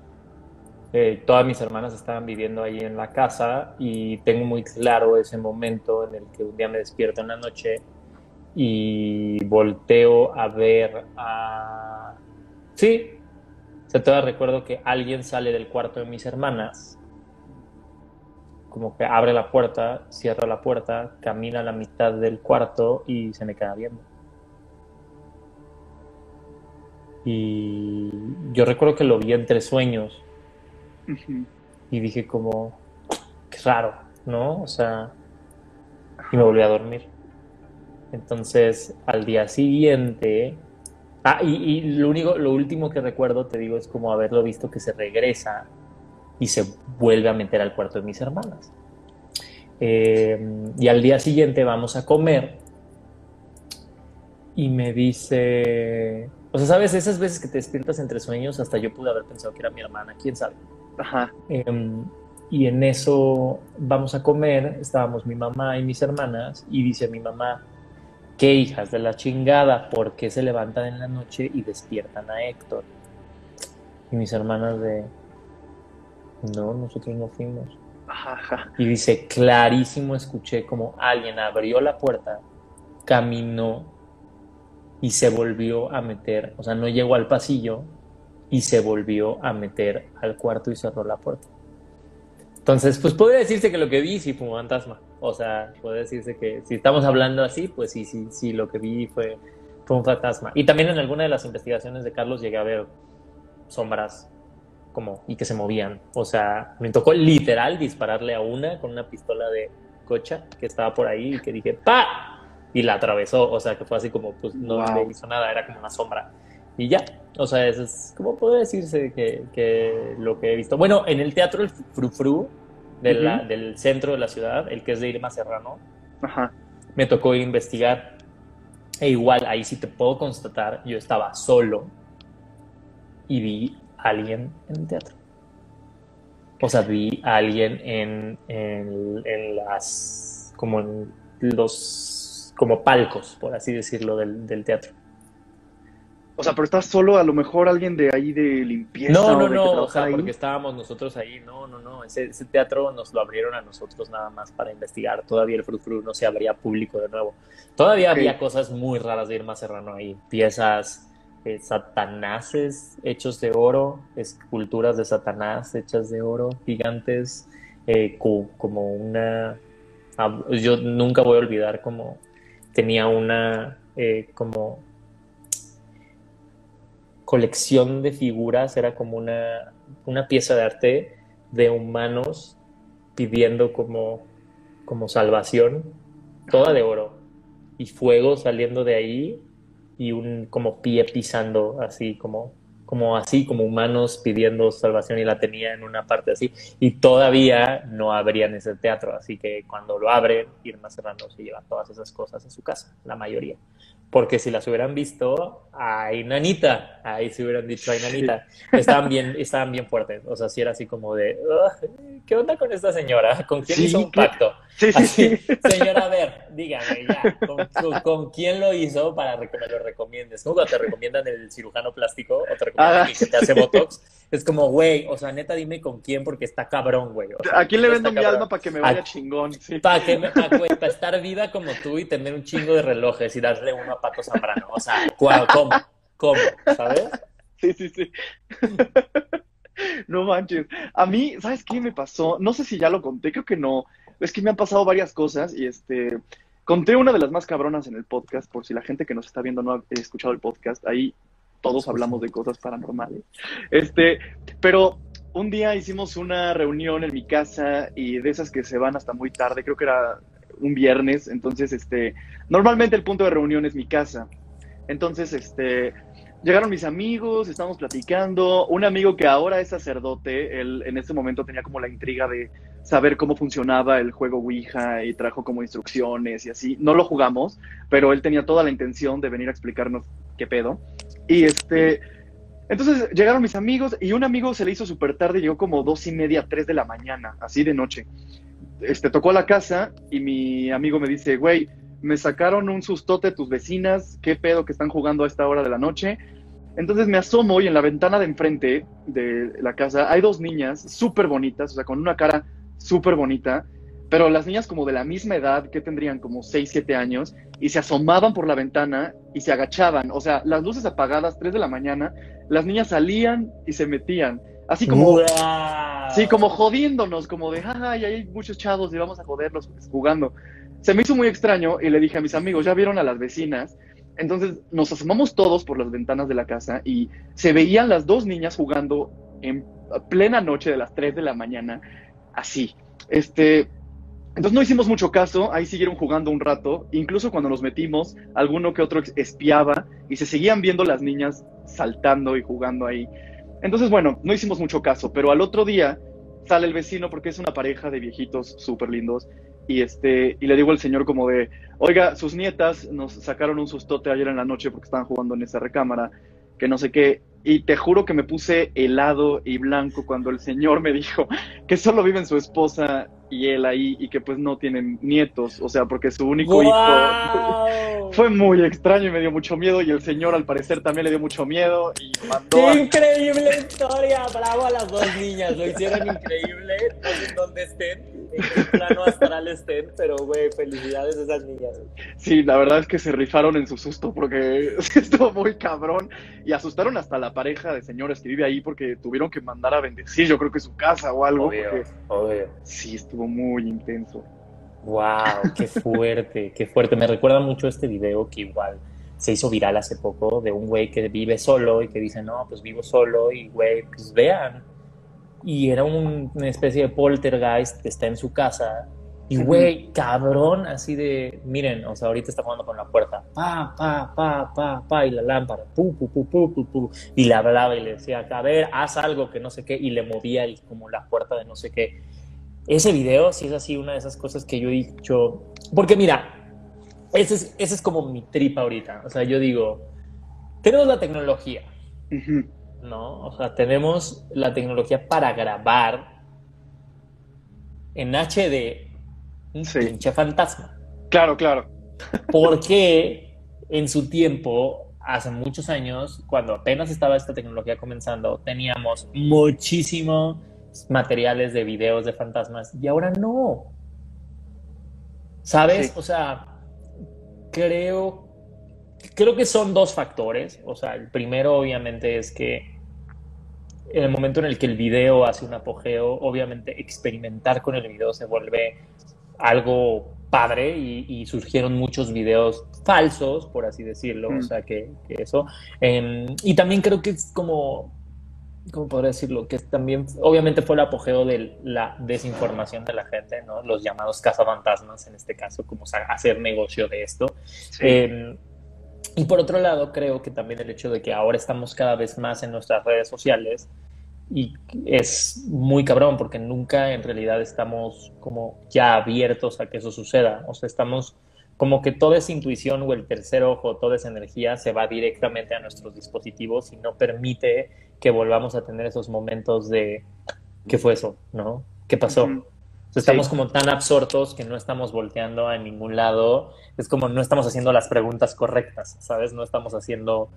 eh, todas mis hermanas estaban viviendo ahí en la casa y tengo muy claro ese momento en el que un día me despierto en la noche y volteo a ver a... Sí, o sea, todavía recuerdo que alguien sale del cuarto de mis hermanas como que abre la puerta, cierra la puerta, camina a la mitad del cuarto y se me queda viendo. Y yo recuerdo que lo vi entre sueños y dije como, qué raro, ¿no? O sea, y me volví a dormir. Entonces, al día siguiente, ah, y, y lo único, lo último que recuerdo, te digo, es como haberlo visto que se regresa y se vuelve a meter al cuarto de mis hermanas. Eh, y al día siguiente vamos a comer y me dice, o sea, sabes, esas veces que te despiertas entre sueños, hasta yo pude haber pensado que era mi hermana, quién sabe. Ajá. Em, y en eso vamos a comer, estábamos mi mamá y mis hermanas, y dice mi mamá, qué hijas de la chingada, ¿por qué se levantan en la noche y despiertan a Héctor? Y mis hermanas de, no, nosotros no fuimos. Ajá, ajá. Y dice, clarísimo escuché como alguien abrió la puerta, caminó y se volvió a meter, o sea, no llegó al pasillo y se volvió a meter al cuarto y cerró la puerta. Entonces, pues puede decirse que lo que vi sí fue un fantasma. O sea, puede decirse que si estamos hablando así, pues sí, sí, sí, lo que vi fue, fue un fantasma. Y también en alguna de las investigaciones de Carlos llegué a ver sombras como y que se movían. O sea, me tocó literal dispararle a una con una pistola de cocha que estaba por ahí y que dije ¡pa! Y la atravesó. O sea, que fue así como, pues no Wow. le hizo nada, era como una sombra. Y ya, o sea, eso es como puede decirse que, que lo que he visto. Bueno, en el teatro El Frufru de la- Ujú. del centro de la ciudad, el que es de Irma Serrano, Ajá. me tocó investigar. E igual, ahí sí te puedo constatar, yo estaba solo y vi alguien en el teatro. O sea, vi a alguien en, en, en las, como en los, como palcos, por así decirlo, del, del teatro. O sea, pero estás solo, a lo mejor alguien de ahí de limpieza No, o no, de no, o sea, ahí. porque estábamos nosotros ahí, no, no, no, ese, ese teatro nos lo abrieron a nosotros nada más para investigar, todavía el Frufru no se abría público de nuevo. Todavía había cosas muy raras de Irma Serrano ahí, piezas eh, satanases hechos de oro, esculturas de Satanás hechas de oro, gigantes, eh, co- como una... Yo nunca voy a olvidar como tenía una eh, como colección de figuras, era como una, una pieza de arte de humanos pidiendo como, como salvación, toda de oro, y fuego saliendo de ahí y un como pie pisando así como como así, como humanos pidiendo salvación y la tenía en una parte así. Y todavía no abrían ese teatro, así que cuando lo abren, Irma Serrano se lleva todas esas cosas a su casa, la mayoría porque si las hubieran visto, ay, nanita, ahí se hubieran dicho, ay, nanita, estaban bien, estaban bien fuertes, o sea, si era así como de, ¿qué onda con esta señora? ¿Con quién hizo un pacto? Sí, sí, Señora, a ver, dígame ya, ¿con, quién lo hizo para que me lo recomiendes? ¿Cómo te recomiendan el cirujano plástico o te recomiendan ah, que te hace Botox? Es como, güey, o sea, neta, dime con quién porque está cabrón, güey. ¿A quién le vendo mi alma para que me vaya chingón? Para, que para estar viva como tú y tener un chingo de relojes y darle uno a Paco Zambrano. O sea, ¿cómo? ¿Cómo? ¿Sabes? Sí, sí, sí. No manches. A mí, ¿sabes qué me pasó? No sé si ya lo conté, creo que no. Es que me han pasado varias cosas y este... Conté una de las más cabronas en el podcast, por si la gente que nos está viendo no ha escuchado el podcast, ahí todos hablamos de cosas paranormales. Este, pero un día hicimos una reunión en mi casa y de esas que se van hasta muy tarde, creo que era un viernes, entonces este, normalmente el punto de reunión es mi casa. Entonces, este, llegaron mis amigos, estábamos platicando, un amigo que ahora es sacerdote, él en ese momento tenía como la intriga de saber cómo funcionaba el juego Ouija y trajo como instrucciones y así. No lo jugamos, pero él tenía toda la intención de venir a explicarnos qué pedo. Y este, entonces llegaron mis amigos y un amigo se le hizo súper tarde, llegó como dos y media, tres de la mañana, así de noche. Este, tocó a la casa y mi amigo me dice, güey, me sacaron un sustote tus vecinas, qué pedo que están jugando a esta hora de la noche. Entonces me asomo y en la ventana de enfrente de la casa hay dos niñas súper bonitas, o sea, con una cara súper bonita, pero las niñas como de la misma edad, que tendrían como 6, 7 años, y se asomaban por la ventana y se agachaban. O sea, las luces apagadas, 3 de la mañana, las niñas salían y se metían. Así como, sí, como jodiéndonos, como de, ay, hay muchos chavos y vamos a joderlos jugando. Se me hizo muy extraño y le dije a mis amigos, ya vieron a las vecinas. Entonces nos asomamos todos por las ventanas de la casa y se veían las dos niñas jugando en plena noche de las 3 de la mañana, así. Este, entonces no hicimos mucho caso, ahí siguieron jugando un rato, incluso cuando nos metimos, alguno que otro espiaba y se seguían viendo las niñas saltando y jugando ahí. Entonces, bueno, no hicimos mucho caso, pero al otro día sale el vecino porque es una pareja de viejitos súper lindos y, este, y le digo al señor como de, oiga, sus nietas nos sacaron un sustote ayer en la noche porque estaban jugando en esa recámara, que no sé qué, y te juro que me puse helado y blanco cuando el señor me dijo que solo viven su esposa y él ahí y que pues no tienen nietos, o sea, porque su único hijo fue muy extraño y me dio mucho miedo y el señor al parecer también le dio mucho miedo y mandó... ¡Qué increíble historia! Bravo a las dos niñas, lo hicieron increíble, dónde estén, en qué plano astral estén, pero güey, felicidades a esas niñas. Sí, la verdad es que se rifaron en su susto porque estuvo muy cabrón y asustaron hasta la pareja de señores que vive ahí porque tuvieron que mandar a bendecir, yo creo que su casa o algo. Obvio, Sí, estuvo muy intenso. Wow, qué fuerte, qué fuerte. Me recuerda mucho este video que igual se hizo viral hace poco de un güey que vive solo y que dice, no, pues vivo solo y güey, pues vean. Y era una especie de poltergeist que está en su casa y güey, cabrón, así de, miren, o sea, ahorita está jugando con la puerta, pa, pa, pa, pa, pa, y la lámpara, pu, pu, pu, pu, pu, pu, y le hablaba y le decía, a ver, haz algo que no sé qué, y le movía el, como la puerta de no sé qué. Ese video sí es así una de esas cosas que yo he dicho, porque mira, ese es, ese es como mi trip ahorita, o sea, yo digo, tenemos la tecnología, ¿no? O sea, tenemos la tecnología para grabar en HD un pinche fantasma. Claro, claro. Porque en su tiempo, hace muchos años, cuando apenas estaba esta tecnología comenzando, teníamos muchísimos materiales de videos de fantasmas y ahora no. ¿Sabes? O sea, creo, creo que son dos factores. O sea, el primero obviamente es que en el momento en el que el video hace un apogeo, obviamente experimentar con el video se vuelve algo padre y, surgieron muchos videos falsos, por así decirlo, o mm. sea, que, eso. Em, y también creo que es como, ¿cómo podría decirlo? Que también, obviamente fue el apogeo de la desinformación de la gente, ¿no? Los llamados cazafantasmas, en este caso, como hacer negocio de esto. Em, y por otro lado, creo que también el hecho de que ahora estamos cada vez más en nuestras redes sociales, y es muy cabrón porque nunca en realidad estamos como ya abiertos a que eso suceda. O sea, estamos como que toda esa intuición o el tercer ojo, toda esa energía se va directamente a nuestros dispositivos y no permite que volvamos a tener esos momentos de ¿qué fue eso? ¿No? ¿Qué pasó? estamos como tan absortos que no estamos volteando a ningún lado. Es como no estamos haciendo las preguntas correctas, ¿sabes? No estamos haciendo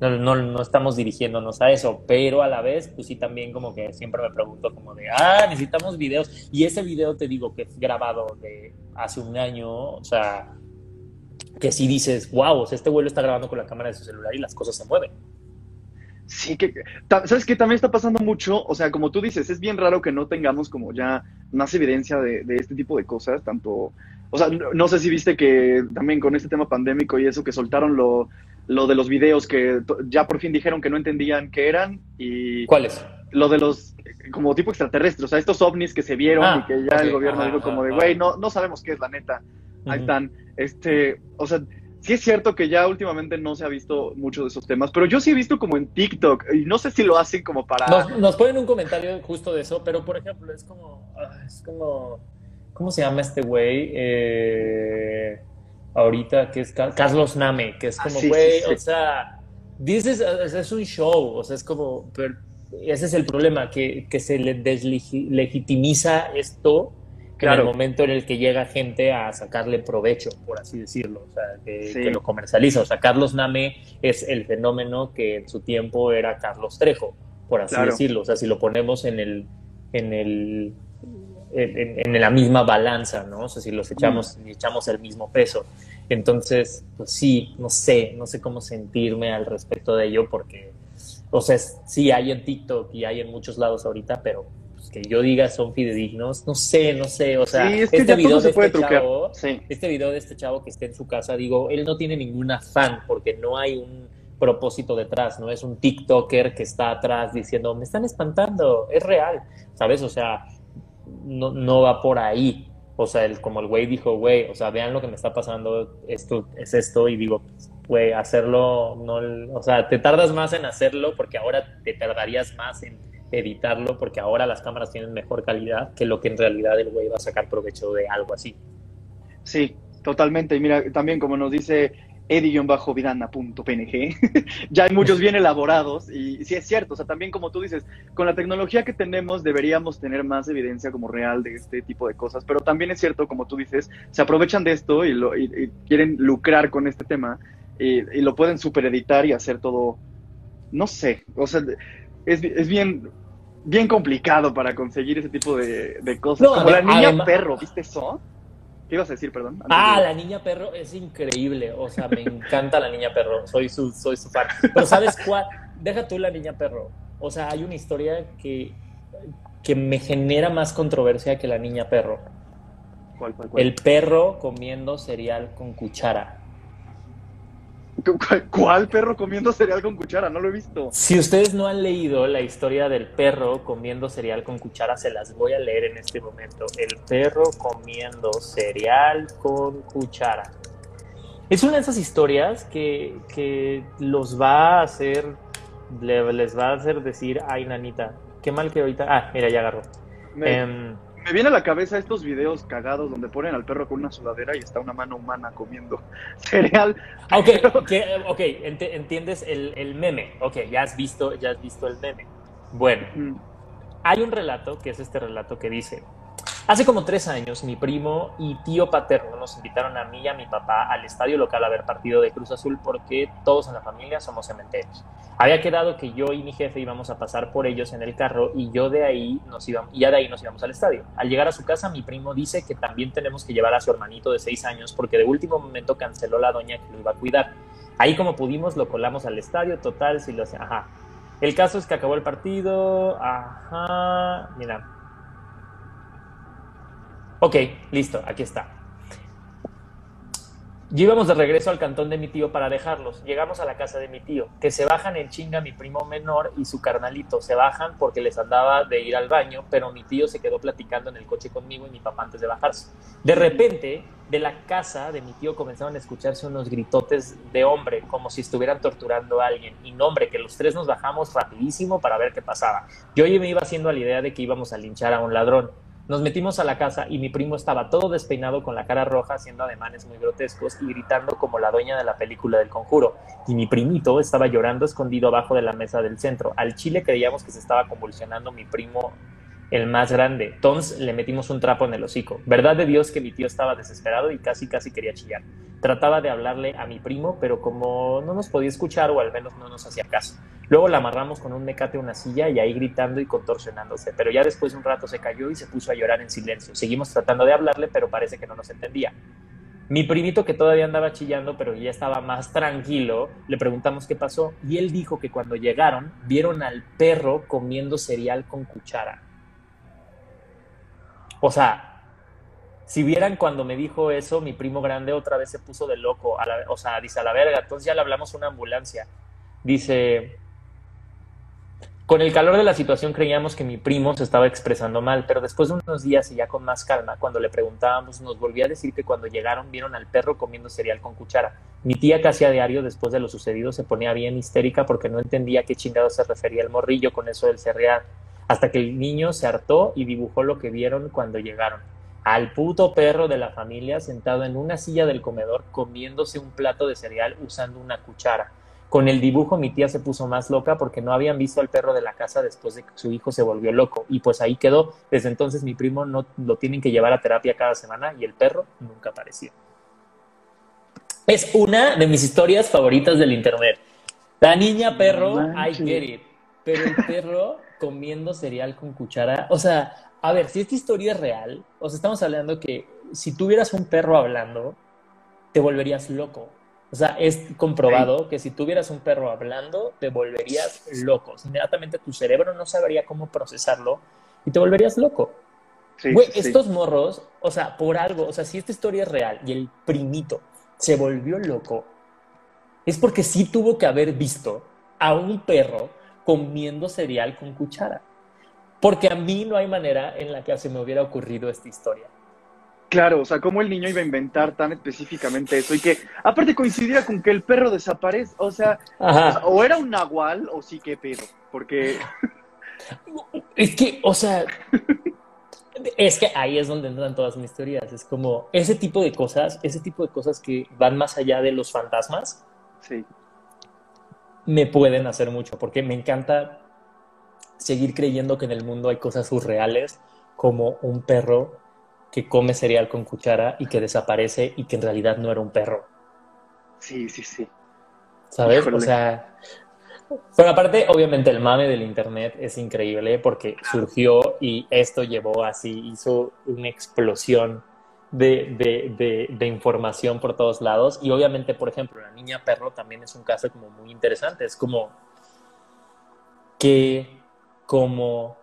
no, no, no, estamos dirigiéndonos a eso, pero a la vez, pues sí, también como que siempre me pregunto como de, ah, necesitamos videos. Y ese video te digo que es grabado de hace un año, o sea, que si dices, wow, o sea, este vuelo está grabando con la cámara de su celular y las cosas se mueven. Sí, que, ¿sabes qué? También está pasando mucho, o sea, como tú dices, es bien raro que no tengamos como ya más evidencia de, de este tipo de cosas, tanto, o sea, no, sé si viste que también con este tema pandémico y eso, que soltaron lo, lo de los videos que ya por fin dijeron que no entendían qué eran y... ¿Cuáles? Lo de los como tipo extraterrestres, o sea, estos ovnis que se vieron ah, y que ya el gobierno dijo como de, güey, no, no sabemos qué es la neta. Ahí están. Este, o sea, sí es cierto que ya últimamente no se ha visto mucho de esos temas, pero yo sí he visto como en TikTok, y no sé si lo hacen como para... Nos, nos ponen un comentario justo de eso, pero por ejemplo, es como, ah, es como, ¿cómo se llama este güey? Eh ahorita, que es Carlos Name, que es ah, como, güey, o sea, dices, es un show, o sea, es como, pero ese es el problema, que, que se le deslegitimiza esto en el momento en el que llega gente a sacarle provecho, por así decirlo, o sea, que, lo comercializa. O sea, Carlos Name es el fenómeno que en su tiempo era Carlos Trejo, por así decirlo. O sea, si lo ponemos en el, en el en, la misma balanza, ¿no? O sea, si los echamos, mm. echamos el mismo peso. Entonces, pues sí, no sé, no sé cómo sentirme al respecto de ello porque, o sea, sí hay en TikTok y hay en muchos lados ahorita, pero que yo diga son fidedignos, no sé, no sé, o sea, este video de este chavo, este video de este chavo que está en su casa, digo, él no tiene ningún afán porque no hay un propósito detrás, no es un TikToker que está atrás diciendo, me están espantando, es real, ¿sabes? O sea, no, no va por ahí. O sea, el, como el güey dijo, güey, o sea, vean lo que me está pasando, esto es esto, y digo, güey, hacerlo, no, o sea, te tardas más en hacerlo porque ahora te tardarías más en editarlo porque ahora las cámaras tienen mejor calidad que lo que en realidad el güey va a sacar provecho de algo así. Sí, totalmente. Y mira, también como nos dice edi-vidana.png. ya hay muchos bien elaborados y sí es cierto, o sea, también como tú dices, con la tecnología que tenemos deberíamos tener más evidencia como real de este tipo de cosas, pero también es cierto, como tú dices, se aprovechan de esto y, lo, quieren lucrar con este tema y, lo pueden supereditar y hacer todo, no sé, o sea, es, es bien bien complicado para conseguir ese tipo de, cosas. como la niña perro, ¿viste eso? ¿Qué ibas a decir, perdón? ah, la niña perro es increíble. O sea, me encanta la niña perro. Soy su, soy su fan. Pero ¿sabes cuál? Deja tú la niña perro. O sea, hay una historia que, que me genera más controversia que la niña perro. ¿Cuál, cuál, cuál? El perro comiendo cereal con cuchara. ¿Cuál perro comiendo cereal con cuchara? No lo he visto. Si ustedes no han leído la historia del perro comiendo cereal con cuchara, se las voy a leer en este momento. El perro comiendo cereal con cuchara. Es una de esas historias que, los va a hacer, les va a hacer decir, ay, nanita, qué mal que ahorita... Ah, mira, ya agarró. Em, me viene a la cabeza estos videos cagados donde ponen al perro con una sudadera y está una mano humana comiendo cereal. Ok, okay, entiendes el, meme. Ok, ya has visto, ya has visto el meme. Bueno, mm. hay un relato que es este relato que dice, Hace como tres años, mi primo y tío paterno nos invitaron a mí y a mi papá al estadio local a ver partido de Cruz Azul porque todos en la familia somos cementeros. Había quedado que yo y mi jefe íbamos a pasar por ellos en el carro y yo de ahí nos íbamos, ya de ahí nos íbamos al estadio. Al llegar a su casa, mi primo dice que también tenemos que llevar a su hermanito de seis años porque de último momento canceló la doña que lo iba a cuidar. Ahí como pudimos lo colamos al estadio, total, si lo hace, ajá. El caso es que acabó el partido, ajá, mira, Ok, listo, aquí está. Yo íbamos de regreso al cantón de mi tío para dejarlos. Llegamos a la casa de mi tío, que se bajan en chinga mi primo menor y su carnalito. Se bajan porque les andaba de ir al baño, pero mi tío se quedó platicando en el coche conmigo y mi papá antes de bajarse. De repente, de la casa de mi tío comenzaron a escucharse unos gritotes de hombre, como si estuvieran torturando a alguien. Y no, hombre, que los tres nos bajamos rapidísimo para ver qué pasaba. Yo ya me iba haciendo a la idea de que íbamos a linchar a un ladrón. Nos metimos a la casa y mi primo estaba todo despeinado con la cara roja, haciendo ademanes muy grotescos y gritando como la dueña de la película del conjuro. Y mi primito estaba llorando escondido abajo de la mesa del centro. Al chile creíamos que se estaba convulsionando mi primo el más grande. Entonces le metimos un trapo en el hocico. Verdad de Dios que mi tío estaba desesperado y casi casi quería chillar. Trataba de hablarle a mi primo, pero como no nos podía escuchar o al menos no nos hacía caso. Luego la amarramos con un mecate a una silla y ahí gritando y contorsionándose, pero ya después de un rato se cayó y se puso a llorar en silencio. Seguimos tratando de hablarle, pero parece que no nos entendía. Mi primito, que todavía andaba chillando, pero ya estaba más tranquilo, le preguntamos qué pasó y él dijo que cuando llegaron vieron al perro comiendo cereal con cuchara. O sea, si vieran cuando me dijo eso, mi primo grande otra vez se puso de loco, a o sea, dice a la verga, entonces ya le hablamos a una ambulancia. Dice, con el calor de la situación creíamos que mi primo se estaba expresando mal, pero después de unos días y ya con más calma, cuando le preguntábamos, nos volvía a decir que cuando llegaron vieron al perro comiendo cereal con cuchara. Mi tía casi a diario después de lo sucedido se ponía bien histérica porque no entendía qué chingado se refería el morrillo con eso del cereal, hasta que el niño se hartó y dibujó lo que vieron cuando llegaron. Al puto perro de la familia sentado en una silla del comedor comiéndose un plato de cereal usando una cuchara. Con el dibujo mi tía se puso más loca porque no habían visto al perro de la casa después de que su hijo se volvió loco y pues ahí quedó. Desde entonces mi primo no lo tienen que llevar a terapia cada semana y el perro nunca apareció. Es una de mis historias favoritas del internet. La niña perro, I get it. Pero el perro comiendo cereal con cuchara, o sea, a ver, si esta historia es real, o sea, estamos hablando que si tuvieras un perro hablando, te volverías loco. O sea, es comprobado que si tuvieras un perro hablando, te volverías loco. Inmediatamente tu cerebro no sabría cómo procesarlo y te volverías loco. Sí, Güey, sí. estos morros, o sea, por algo, o sea, si esta historia es real y el primito se volvió loco, es porque sí tuvo que haber visto a un perro comiendo cereal con cuchara. Porque a mí no hay manera en la que se me hubiera ocurrido esta historia. Claro, o sea, cómo el niño iba a inventar tan específicamente eso y que aparte coincidiera con que el perro desaparece, o sea, o, Ajá. sea, o era un nahual o sí que pedo, porque Es que, o sea, es que ahí es donde entran todas mis teorías. Es como ese tipo de cosas, ese tipo de cosas que van más allá de los fantasmas, sí, me pueden hacer mucho, porque me encanta seguir creyendo que en el mundo hay cosas surreales, como un perro que come cereal con cuchara y que desaparece y que en realidad no era un perro. sí, sí, sí. ¿Sabes? Híjole. O sea, pero aparte, obviamente, el mame del internet es increíble porque surgió y esto llevó así, hizo una explosión de, de, de, de información por todos lados. Y obviamente, por ejemplo, la niña perro también es un caso como muy interesante. Es como qué, cómo,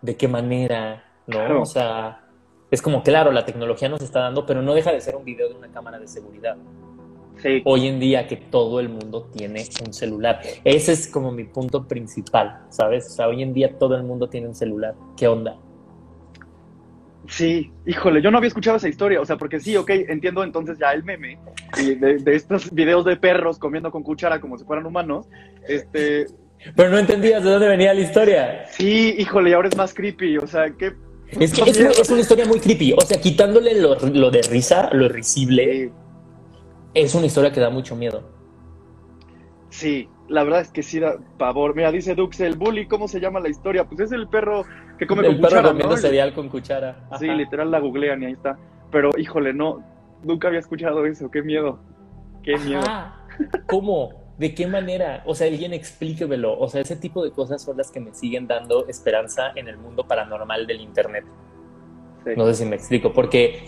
de qué manera, ¿no? Claro. O sea, es como, claro, la tecnología nos está dando, pero no deja de ser un video de una cámara de seguridad Sí, hoy en día que todo el mundo tiene un celular. Ese es como mi punto principal, ¿sabes? O sea, hoy en día todo el mundo tiene un celular. ¿Qué onda? Sí, híjole, yo no había escuchado esa historia, o sea, porque sí, ok, entiendo entonces ya el meme y de, de estos videos de perros comiendo con cuchara como si fueran humanos, este, Pero no entendías de dónde venía la historia. sí, híjole, y ahora es más creepy, o sea, qué... Es que es una, es una historia muy creepy. O sea, quitándole lo, lo de risa, lo risible, Sí, es una historia que da mucho miedo. sí, la verdad es que sí da pavor. Mira, dice Dux, el bully, ¿cómo se llama la historia? Pues es el perro que come el con perro cuchara, comiendo ¿no? cereal con cuchara. Sí, literal la googlean y ahí está. Pero, híjole, no, nunca había escuchado eso, qué miedo, qué miedo. Ajá. ¿Cómo? ¿De qué manera? O sea, alguien explíquemelo. O sea, ese tipo de cosas son las que me siguen dando esperanza en el mundo paranormal del Internet. Sí. No sé si me explico, porque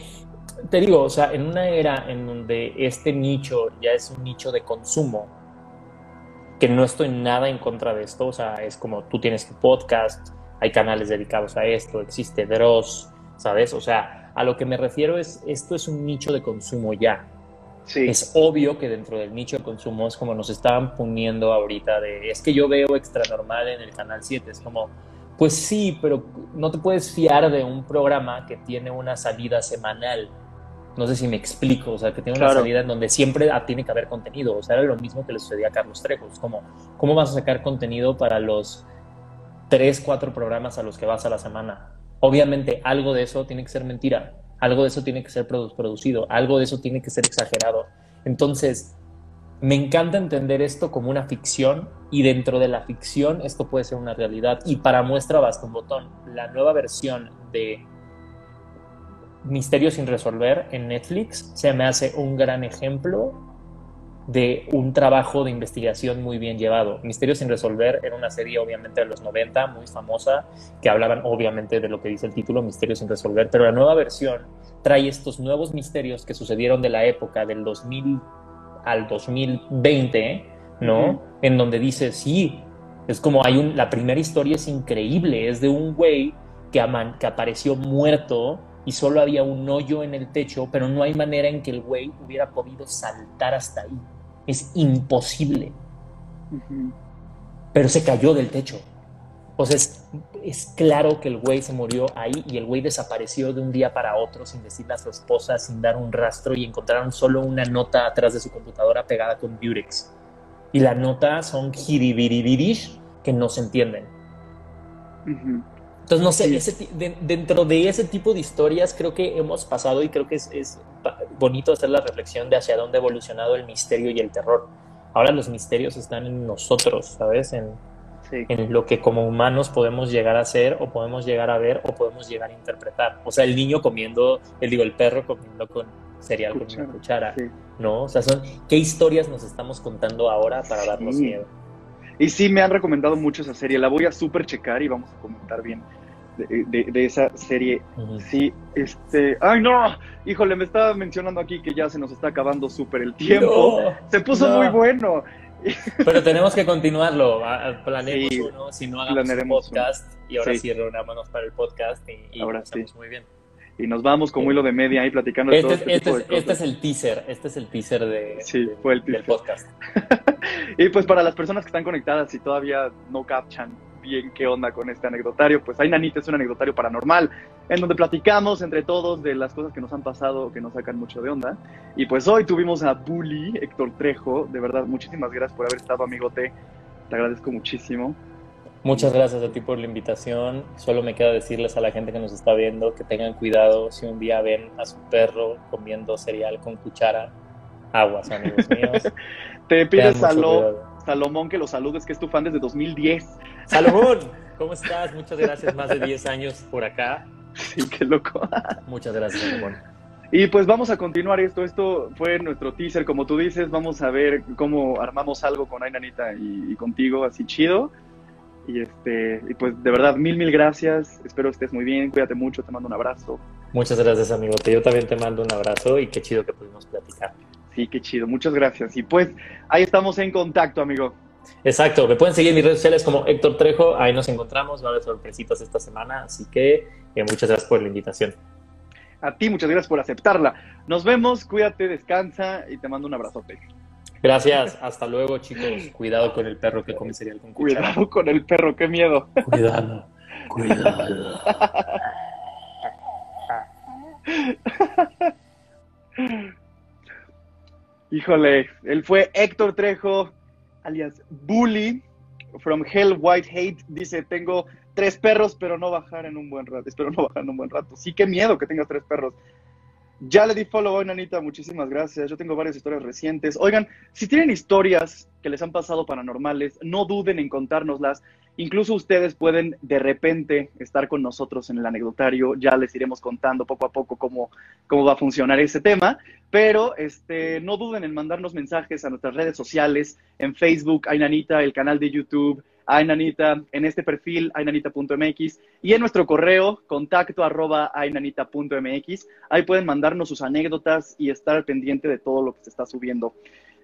te digo, o sea, en una era en donde este nicho ya es un nicho de consumo, que no estoy nada en contra de esto, o sea, es como tú tienes tu podcast, hay canales dedicados a esto, existe Dross, ¿sabes? O sea, a lo que me refiero es, esto es un nicho de consumo ya. Sí. Es obvio que dentro del nicho de consumo es como nos estaban poniendo ahorita de, es que yo veo extra normal en el canal 7, es como, pues sí, pero no te puedes fiar de un programa que tiene una salida semanal. No sé si me explico, o sea, que tiene una Claro. salida en donde siempre ah, tiene que haber contenido. O sea, era lo mismo que le sucedía a Carlos Trejo. Es como, ¿cómo vas a sacar contenido para los tres, cuatro programas a los que vas a la semana? Obviamente, algo de eso tiene que ser mentira. Algo de eso tiene que ser produ- producido. Algo de eso tiene que ser exagerado. Entonces, me encanta entender esto como una ficción y dentro de la ficción esto puede ser una realidad. Y para muestra basta un botón. La nueva versión de Misterios sin resolver en Netflix se me hace un gran ejemplo de un trabajo de investigación muy bien llevado. Misterios sin resolver era una serie obviamente de los 90, muy famosa, que hablaban obviamente de lo que dice el título, Misterios sin resolver, pero la nueva versión trae estos nuevos misterios que sucedieron de la época del 2000 al 2020, ¿no? En donde dice, sí, es como hay un, la primera historia es increíble, es de un güey que, aman- que apareció muerto y solo había un hoyo en el techo, pero no hay manera en que el güey hubiera podido saltar hasta ahí. Es imposible, pero se cayó del techo. O sea, es, es claro que el güey se murió ahí y el güey desapareció de un día para otro sin decirle a su esposa, sin dar un rastro y encontraron solo una nota atrás de su computadora pegada con Durex. Y la nota son jiribiribirish que no se entienden. Ujú. Entonces, no sé, Sí. ese ti- de- dentro de ese tipo de historias creo que hemos pasado y creo que es, bonito hacer la reflexión de hacia dónde ha evolucionado el misterio y el terror. Ahora los misterios están en nosotros, ¿sabes? En, Sí. en lo que como humanos podemos llegar a hacer o podemos llegar a ver o podemos llegar a interpretar. O sea, el niño comiendo, el digo, el perro comiendo con cereal con una cuchara, sí. ¿no? O sea, son qué historias nos estamos contando ahora para darnos miedo. Y sí, me han recomendado mucho esa serie. La voy a súper checar y vamos a comentar bien de, de- de esa serie. Sí, este. ¡Ay, no! Híjole, me estaba mencionando aquí que ya se nos está acabando súper el tiempo. No, Se puso no. muy bueno. Pero tenemos que continuarlo. Planeemos Sí, uno, si no hagamos un podcast. Y ahora Sí. sí, reunámonos para el podcast y, y Ahora sí. muy bien. Y nos vamos como hilo de media ahí platicando de Este, todo es- este, este tipo es, de este cosas. es el teaser. Este es el teaser de, Sí, de- fue el del teaser. podcast. Y pues para las personas que están conectadas y todavía no capchan bien qué onda con este anecdotario, pues hay Nanita es un anecdotario paranormal en donde platicamos entre todos de las cosas que nos han pasado que nos sacan mucho de onda. Y pues hoy tuvimos a Bully, Héctor Trejo, de verdad muchísimas gracias por haber estado amigote, te agradezco muchísimo. Muchas gracias a ti por la invitación. Solo me queda decirles a la gente que nos está viendo que tengan cuidado si un día ven a su perro comiendo cereal con cuchara. Aguas, amigos míos. Te pides. Salomón que lo saludes, que es tu fan desde 2010. Salomón, ¿cómo estás? Muchas gracias. Más de 10 años por acá. Sí, qué loco. Muchas gracias, Salomón. Y pues vamos a continuar esto. Esto fue nuestro teaser, como tú dices. Vamos a ver cómo armamos algo con Ainanita y, y contigo, así chido. Y este, y pues de verdad, mil, mil gracias. Espero estés muy bien. Cuídate mucho. Te mando un abrazo. Muchas gracias, amigo. Yo también te mando un abrazo y qué chido que pudimos platicar. Sí, qué chido. Muchas gracias. Y pues ahí estamos en contacto, amigo. Exacto, me pueden seguir en mis redes sociales como Héctor Trejo, ahí nos encontramos, va a haber sorpresitas esta semana, así que eh, muchas gracias por la invitación. A ti, muchas gracias por aceptarla. Nos vemos. Cuídate, descansa y te mando un abrazote. Gracias, hasta luego chicos, cuidado con el perro que come cereal con cuchara. Cuidado con el perro, qué miedo. Cuidado, cuidado. Híjole, él fue Héctor Trejo, alias Bully, from Hell White Hate. Dice, tengo tres perros, pero no bajar en un buen rato. Espero no bajar en un buen rato. Sí, qué miedo que tengas tres perros. Ya le di follow hoy, Nanita, muchísimas gracias. Yo tengo varias historias recientes. Oigan, si tienen historias que les han pasado paranormales, no duden en contárnoslas. Incluso ustedes pueden de repente estar con nosotros en el anecdotario. Ya les iremos contando poco a poco cómo, cómo va a funcionar ese tema. Pero este, no duden en mandarnos mensajes a nuestras redes sociales, en Facebook, Ainanita, el canal de YouTube, Ainanita, en este perfil, ainanita.mx, y en nuestro correo, contacto arroba. Ahí pueden mandarnos sus anécdotas y estar al pendiente de todo lo que se está subiendo.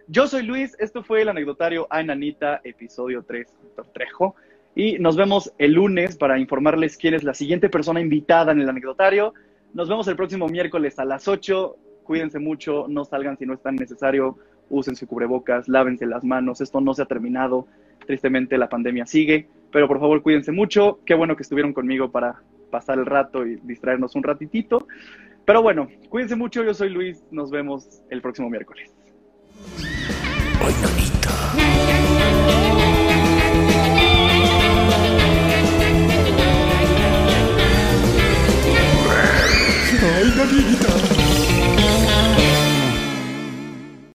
Yo soy Luis, esto fue el anecdotario Ainanita, episodio 3, Doctor Trejo. Y nos vemos el lunes para informarles quién es la siguiente persona invitada en el anecdotario. Nos vemos el próximo miércoles a las 8. cuídense mucho, no salgan si no es tan necesario, usen su cubrebocas, lávense las manos, esto no se ha terminado, tristemente la pandemia sigue, pero por favor cuídense mucho, qué bueno que estuvieron conmigo para pasar el rato y distraernos un ratitito, pero bueno, cuídense mucho, yo soy Luis, nos vemos el próximo miércoles. Hoy Ay,